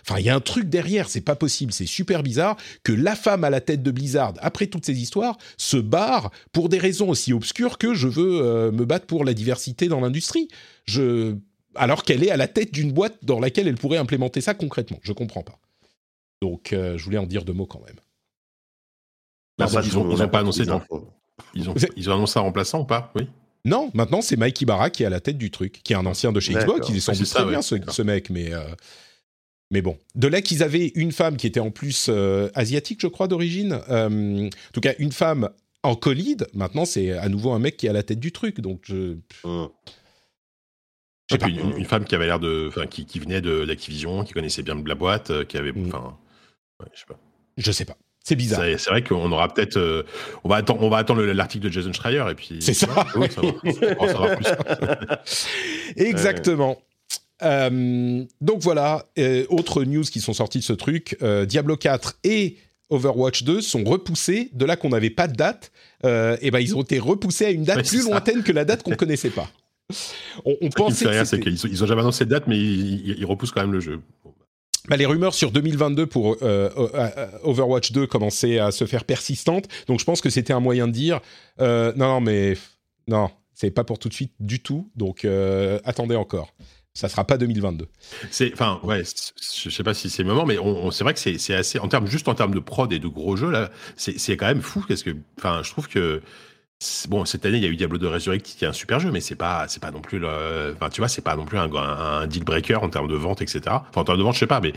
enfin il y a un truc derrière, c'est pas possible, c'est super bizarre que la femme à la tête de Blizzard, après toutes ces histoires, se barre pour des raisons aussi obscures que je veux euh, me battre pour la diversité dans l'industrie. Je, alors qu'elle est à la tête d'une boîte dans laquelle elle pourrait implémenter ça concrètement, je comprends pas. Donc euh, je voulais en dire deux mots quand même. ils, ont, pas annoncé. Ils ont, ils ont annoncé un remplaçant ou pas? Oui. Non, maintenant c'est Mike Ibarra qui est à la tête du truc, qui est un ancien de chez Xbox. Il est sans doute très bien ce, mec, mais euh, mais bon. De là qu'ils avaient une femme qui était en plus euh, asiatique, je crois d'origine. Euh, en tout cas, une femme en colide. Maintenant, c'est à nouveau un mec qui est à la tête du truc. Donc je. Hum. Une, femme qui avait l'air de, qui, venait de l'Activision, qui connaissait bien la boîte, qui avait, mm. enfin, je sais pas. Je sais pas. C'est bizarre. C'est vrai qu'on aura peut-être, euh, on va attendre, on va attendre l'article de Jason Schreier et puis. C'est ça. [LAUGHS] [LAUGHS] Exactement. Euh, donc voilà, euh, autre news qui sont sorties de ce truc, Diablo 4 et Overwatch 2 sont repoussés. De là qu'on n'avait pas de date, et ben ils ont été repoussés à une date plus lointaine que la date qu'on connaissait pas. [LAUGHS] On, on pensait. c'est qu'ils ils ont jamais annoncé de date, mais ils, ils repoussent quand même le jeu. Bah, les rumeurs sur 2022 pour euh, euh, euh, Overwatch 2 commençaient à se faire persistantes. Donc je pense que c'était un moyen de dire non, non, mais non, c'est pas pour tout de suite du tout. Donc attendez encore. Ça sera pas 2022. C'est, enfin, ouais, je sais pas si c'est le moment, mais c'est vrai que c'est, assez, en termes, juste en termes de prod et de gros jeux là, c'est, quand même fou parce que, enfin, je trouve que bon, cette année, il y a eu Diablo 2 Resurrect qui est un super jeu, mais c'est pas, c'est pas non plus le, enfin, tu vois, c'est pas non plus un, un, deal breaker en termes de vente, etc. Enfin, en termes de vente, je sais pas, mais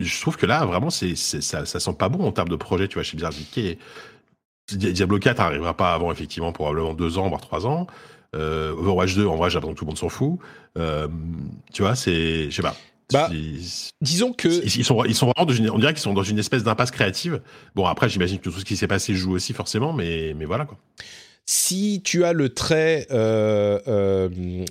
je trouve que là, vraiment, c'est, ça, ça sent pas bon en termes de projet, tu vois, chez Blizzard. Diablo 4 arrivera pas avant, effectivement, probablement deux ans, voire trois ans. Euh, Overwatch 2, en vrai, j'ai l'impression que tout le monde s'en fout. Euh, tu vois, c'est, je sais pas. Bah, disons que ils, sont, ils sont vraiment dans une, on dirait qu'ils sont dans une espèce d'impasse créative. Bon, après, j'imagine que tout ce qui s'est passé joue aussi forcément, mais, mais voilà quoi. Si tu as le trait euh, euh,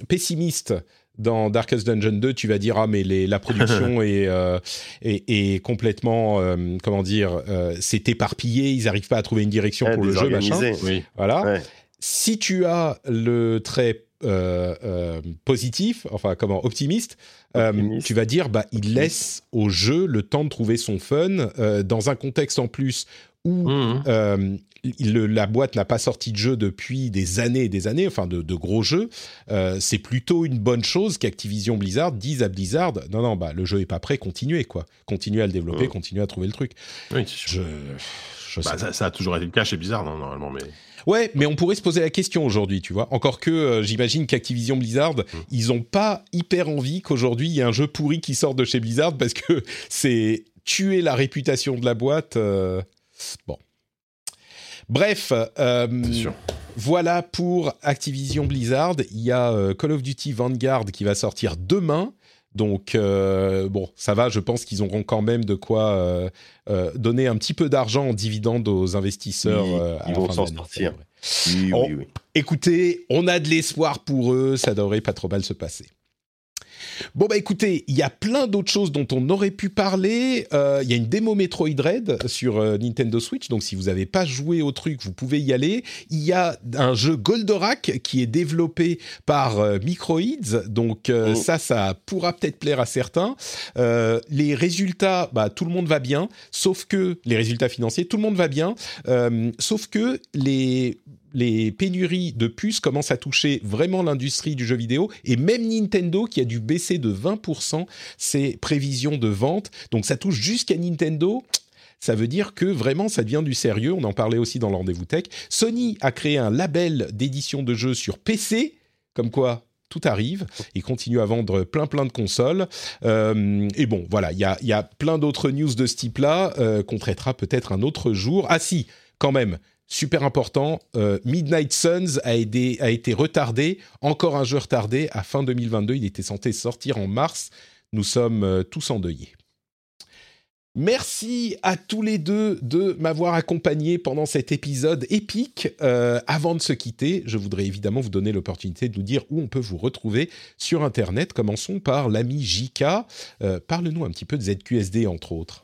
pessimiste dans Darkest Dungeon 2, tu vas dire ah mais les, la production [LAUGHS] est, euh, est, est, complètement euh, comment dire euh, c'est éparpillé, ils n'arrivent pas à trouver une direction pour le jeu machin. Oui. Voilà. Ouais. Si tu as le trait positif, enfin comment optimiste, tu vas dire bah il laisse au jeu le temps de trouver son fun dans un contexte en plus où mmh. Le, la boîte n'a pas sorti de jeu depuis des années et des années, enfin de, de gros jeux. c'est plutôt une bonne chose qu'Activision Blizzard dise à Blizzard non non bah le jeu est pas prêt, continuez quoi, continuez à le développer, continuez à trouver le truc. Oui, je, je bah, ça, ça, a toujours été le cas chez Blizzard non, normalement mais. Ouais, mais on pourrait se poser la question aujourd'hui, tu vois. Encore que euh, j'imagine qu'Activision Blizzard, mmh. ils ont pas hyper envie qu'aujourd'hui il y ait un jeu pourri qui sorte de chez Blizzard parce que [LAUGHS] c'est tuer la réputation de la boîte. Euh, bon. Bref, euh, voilà pour Activision Blizzard. Il y a Call of Duty Vanguard qui va sortir demain. Donc euh, bon, ça va. Je pense qu'ils auront quand même de quoi euh, euh, donner un petit peu d'argent en dividende aux investisseurs. Oui, euh, à ils vont s'en sortir. Oui, oui. Écoutez, on a de l'espoir pour eux. Ça devrait pas trop mal se passer. Bon bah écoutez, il y a plein d'autres choses dont on aurait pu parler. Euh, il y a une démo Metroid Dread sur euh, Nintendo Switch, donc si vous n'avez pas joué au truc, vous pouvez y aller. Il y a un jeu Goldorak qui est développé par euh, Microids, donc oh. ça, ça pourra peut-être plaire à certains. les résultats, bah tout le monde va bien, sauf que les résultats financiers, tout le monde va bien, sauf que les les pénuries de puces commencent à toucher vraiment l'industrie du jeu vidéo et même Nintendo qui a dû baisser de 20% ses prévisions de vente. Donc ça touche jusqu'à Nintendo. Ça veut dire que vraiment ça devient du sérieux. On en parlait aussi dans le rendez-vous tech. Sony a créé un label d'édition de jeux sur PC, comme quoi tout arrive. Il continue à vendre plein plein de consoles. Euh, et bon, voilà, il y a, y a, plein d'autres news de ce type-là euh, qu'on traitera peut-être un autre jour. Ah si, quand même, super important, euh, Midnight Suns a, été retardé, encore un jeu retardé à fin 2022. Il était censé sortir en mars. Nous sommes euh, tous endeuillés. Merci à tous les deux de m'avoir accompagné pendant cet épisode épique. Euh, avant de se quitter, je voudrais évidemment vous donner l'opportunité de nous dire où on peut vous retrouver sur Internet. Commençons par l'ami JK. Euh, Parle-nous un petit peu de ZQSD, entre autres.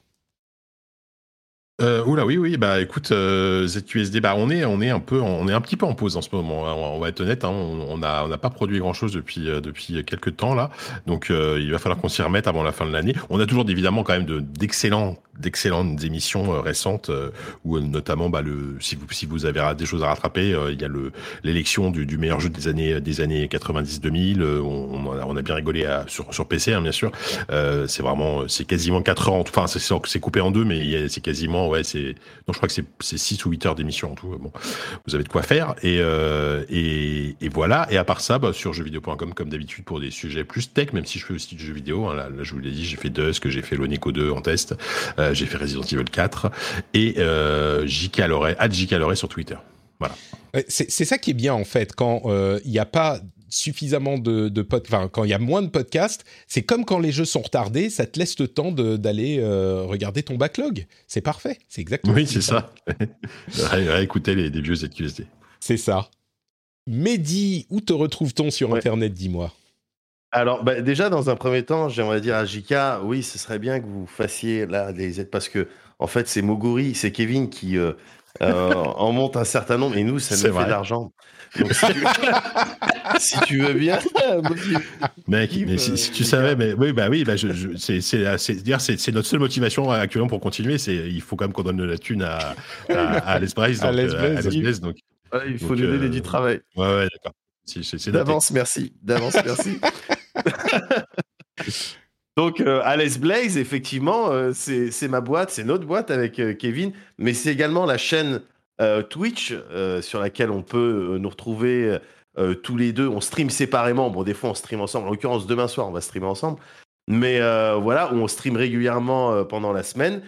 Euh, oula oui oui bah écoute euh, ZQSD bah on est on est un peu on est un petit peu en pause en ce moment hein, on, va être honnête hein, on, on a on n'a pas produit grand chose depuis euh, depuis quelques temps là. Donc euh, il va falloir qu'on s'y remette avant la fin de l'année. On a toujours évidemment quand même de d'excellents d'excellentes émissions euh, récentes où notamment bah, le si vous si vous avez des choses à rattraper il y a le l'élection du, du meilleur jeu des années des années 90 2000 on, on, a, a bien rigolé à, sur sur PC hein, bien sûr. C'est vraiment c'est quasiment 4 heures en tout enfin c'est c'est coupé en deux mais c'est quasiment ouais c'est non je crois que c'est c'est 6 ou 8 heures d'émission en tout bon vous avez de quoi faire et et, voilà et à part ça bah, sur jeuxvideo.com comme d'habitude pour des sujets plus tech même si je fais aussi du jeu vidéo hein, là, je vous l'ai dit j'ai fait Dusk j'ai fait l'Onico 2 en test euh, j'ai fait Resident Evil 4 et euh, JK Loret, sur Twitter. Voilà. C'est ça qui est bien en fait quand euh, il n'y a pas suffisamment de, de pod... enfin, quand il y a moins de podcasts, c'est comme quand les jeux sont retardés, ça te laisse le temps d'aller euh, regarder ton backlog. C'est parfait, c'est exactement. Oui, c'est ça. [LAUGHS] Écouter les, les vieux ZQSD. C'est ça. Mehdi, où te retrouve-t-on sur Ouais. Internet, dis-moi? Alors, bah, déjà, dans un premier temps, j'aimerais dire à Jika, oui, ce serait bien que vous fassiez là des aides parce que, en fait, c'est Moguri, c'est Kevin qui euh, euh, [LAUGHS] en monte un certain nombre et nous, ça nous C'est fait de l'argent. Donc, si tu, [LAUGHS] si tu veux bien, [LAUGHS] Mec, mais si, euh, si tu JK. savais, mais oui, bah oui, bah je, je- c'est c'est notre seule motivation actuellement pour continuer, c'est il faut quand même qu'on donne de la thune à à, Blaze, À Alex [LAUGHS] euh, donc Ouais, il faut Donc, lui donner euh, du travail. ouais ouais d'accord. Si. D'avance, merci. D'avance, merci. Donc, euh, Alice Blaze, effectivement, euh, c'est c'est ma boîte, c'est notre boîte avec euh, Kevin, mais c'est également la chaîne euh, Twitch, euh, sur laquelle on peut euh, nous retrouver euh, tous les deux. On stream séparément. Bon, des fois, on stream ensemble. En l'occurrence, demain soir, on va streamer ensemble. Mais euh, voilà, on stream régulièrement euh, pendant la semaine.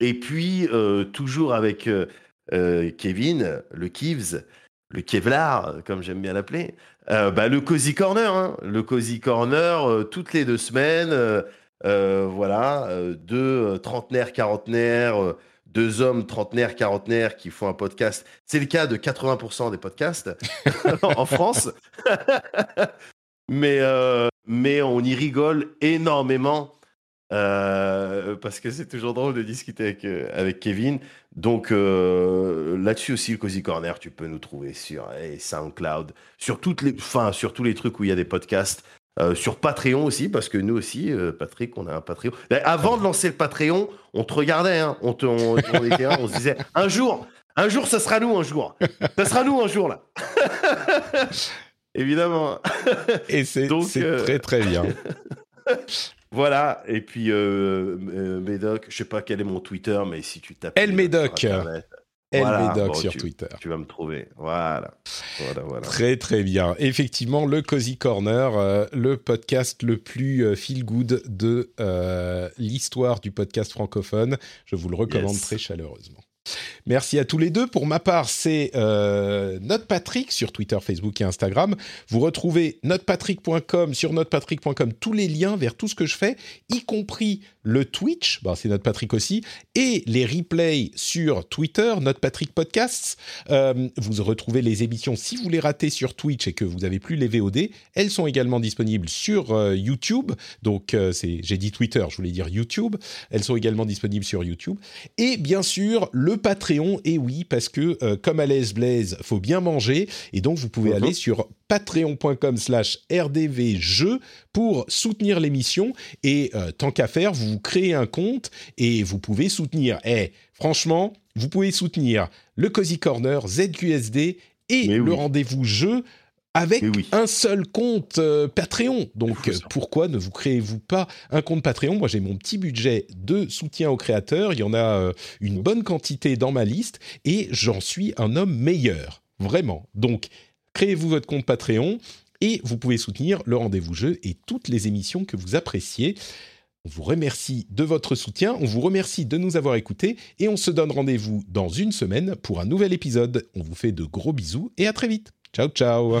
Et puis, euh, toujours avec euh, euh, Kevin, le Kivs, le Kevlar, comme j'aime bien l'appeler, euh, bah, le Cozy Corner. hein. Le Cozy Corner, euh, toutes les deux semaines. euh, euh, voilà, euh, deux euh, trentenaires, quarantenaires, euh, deux hommes trentenaires, quarantenaires qui font un podcast. C'est le cas de 80% des podcasts [LAUGHS] en France. [LAUGHS] mais, euh, mais on y rigole énormément euh, parce que c'est toujours drôle de discuter avec, euh, avec Kevin. Donc là-dessus aussi, le Cozy Corner, tu peux nous trouver sur eh, SoundCloud, sur, toutes les, enfin, sur tous les trucs où il y a des podcasts. Euh, sur Patreon aussi, parce que nous aussi, euh, Patrick, on a un Patreon. Avant de lancer le Patreon, on te regardait, hein, on, te, on, on était là, on se disait, un jour, un jour, ça sera nous, un jour. Ça sera nous, un jour, là. [LAUGHS] Évidemment. Et c'est euh, très très bien. [LAUGHS] Voilà, et puis Médoc, je sais pas quel est mon Twitter, mais si tu tapes El Médoc Internet, Voilà, bon, sur tu- Twitter. tu vas me trouver. Voilà, voilà, voilà. Très très bien. Effectivement, le Cozy Corner, euh, le podcast le plus euh, feel good de euh, l'histoire du podcast francophone. Je vous le recommande Yes. très chaleureusement. Merci à tous les deux. Pour ma part, c'est euh, NotePatrick sur Twitter, Facebook et Instagram. Vous retrouvez notepatrick.com sur notepatrick.com tous les liens vers tout ce que je fais, y compris le Twitch, bah, c'est NotePatrick aussi, et les replays sur Twitter, NotePatrick Podcasts. Euh, vous retrouvez les émissions si vous les ratez sur Twitch et que vous n'avez plus les VOD. Elles sont également disponibles sur euh, YouTube. Donc, euh, c'est, j'ai dit Twitter, je voulais dire YouTube. Elles sont également disponibles sur YouTube. Et bien sûr, le Patreon. Et oui, parce que comme à l'aise Blaze, faut bien manger. Et donc, vous pouvez Mhm. aller sur patreon.com slash rdvjeux pour soutenir l'émission. Et euh, tant qu'à faire, vous vous créez un compte et vous pouvez soutenir. Eh, franchement, vous pouvez soutenir le Cozy Corner, ZQSD et Mais le oui. rendez-vous jeu avec oui. un seul compte euh, Patreon. Donc pourquoi ne vous créez-vous pas un compte Patreon? Moi j'ai mon petit budget de soutien aux créateurs, il y en a euh, une bonne quantité dans ma liste et j'en suis un homme meilleur, vraiment. Donc créez-vous votre compte Patreon et vous pouvez soutenir le rendez-vous jeu et toutes les émissions que vous appréciez. On vous remercie de votre soutien, on vous remercie de nous avoir écoutés et on se donne rendez-vous dans une semaine pour un nouvel épisode. On vous fait de gros bisous et à très vite. Ciao ciao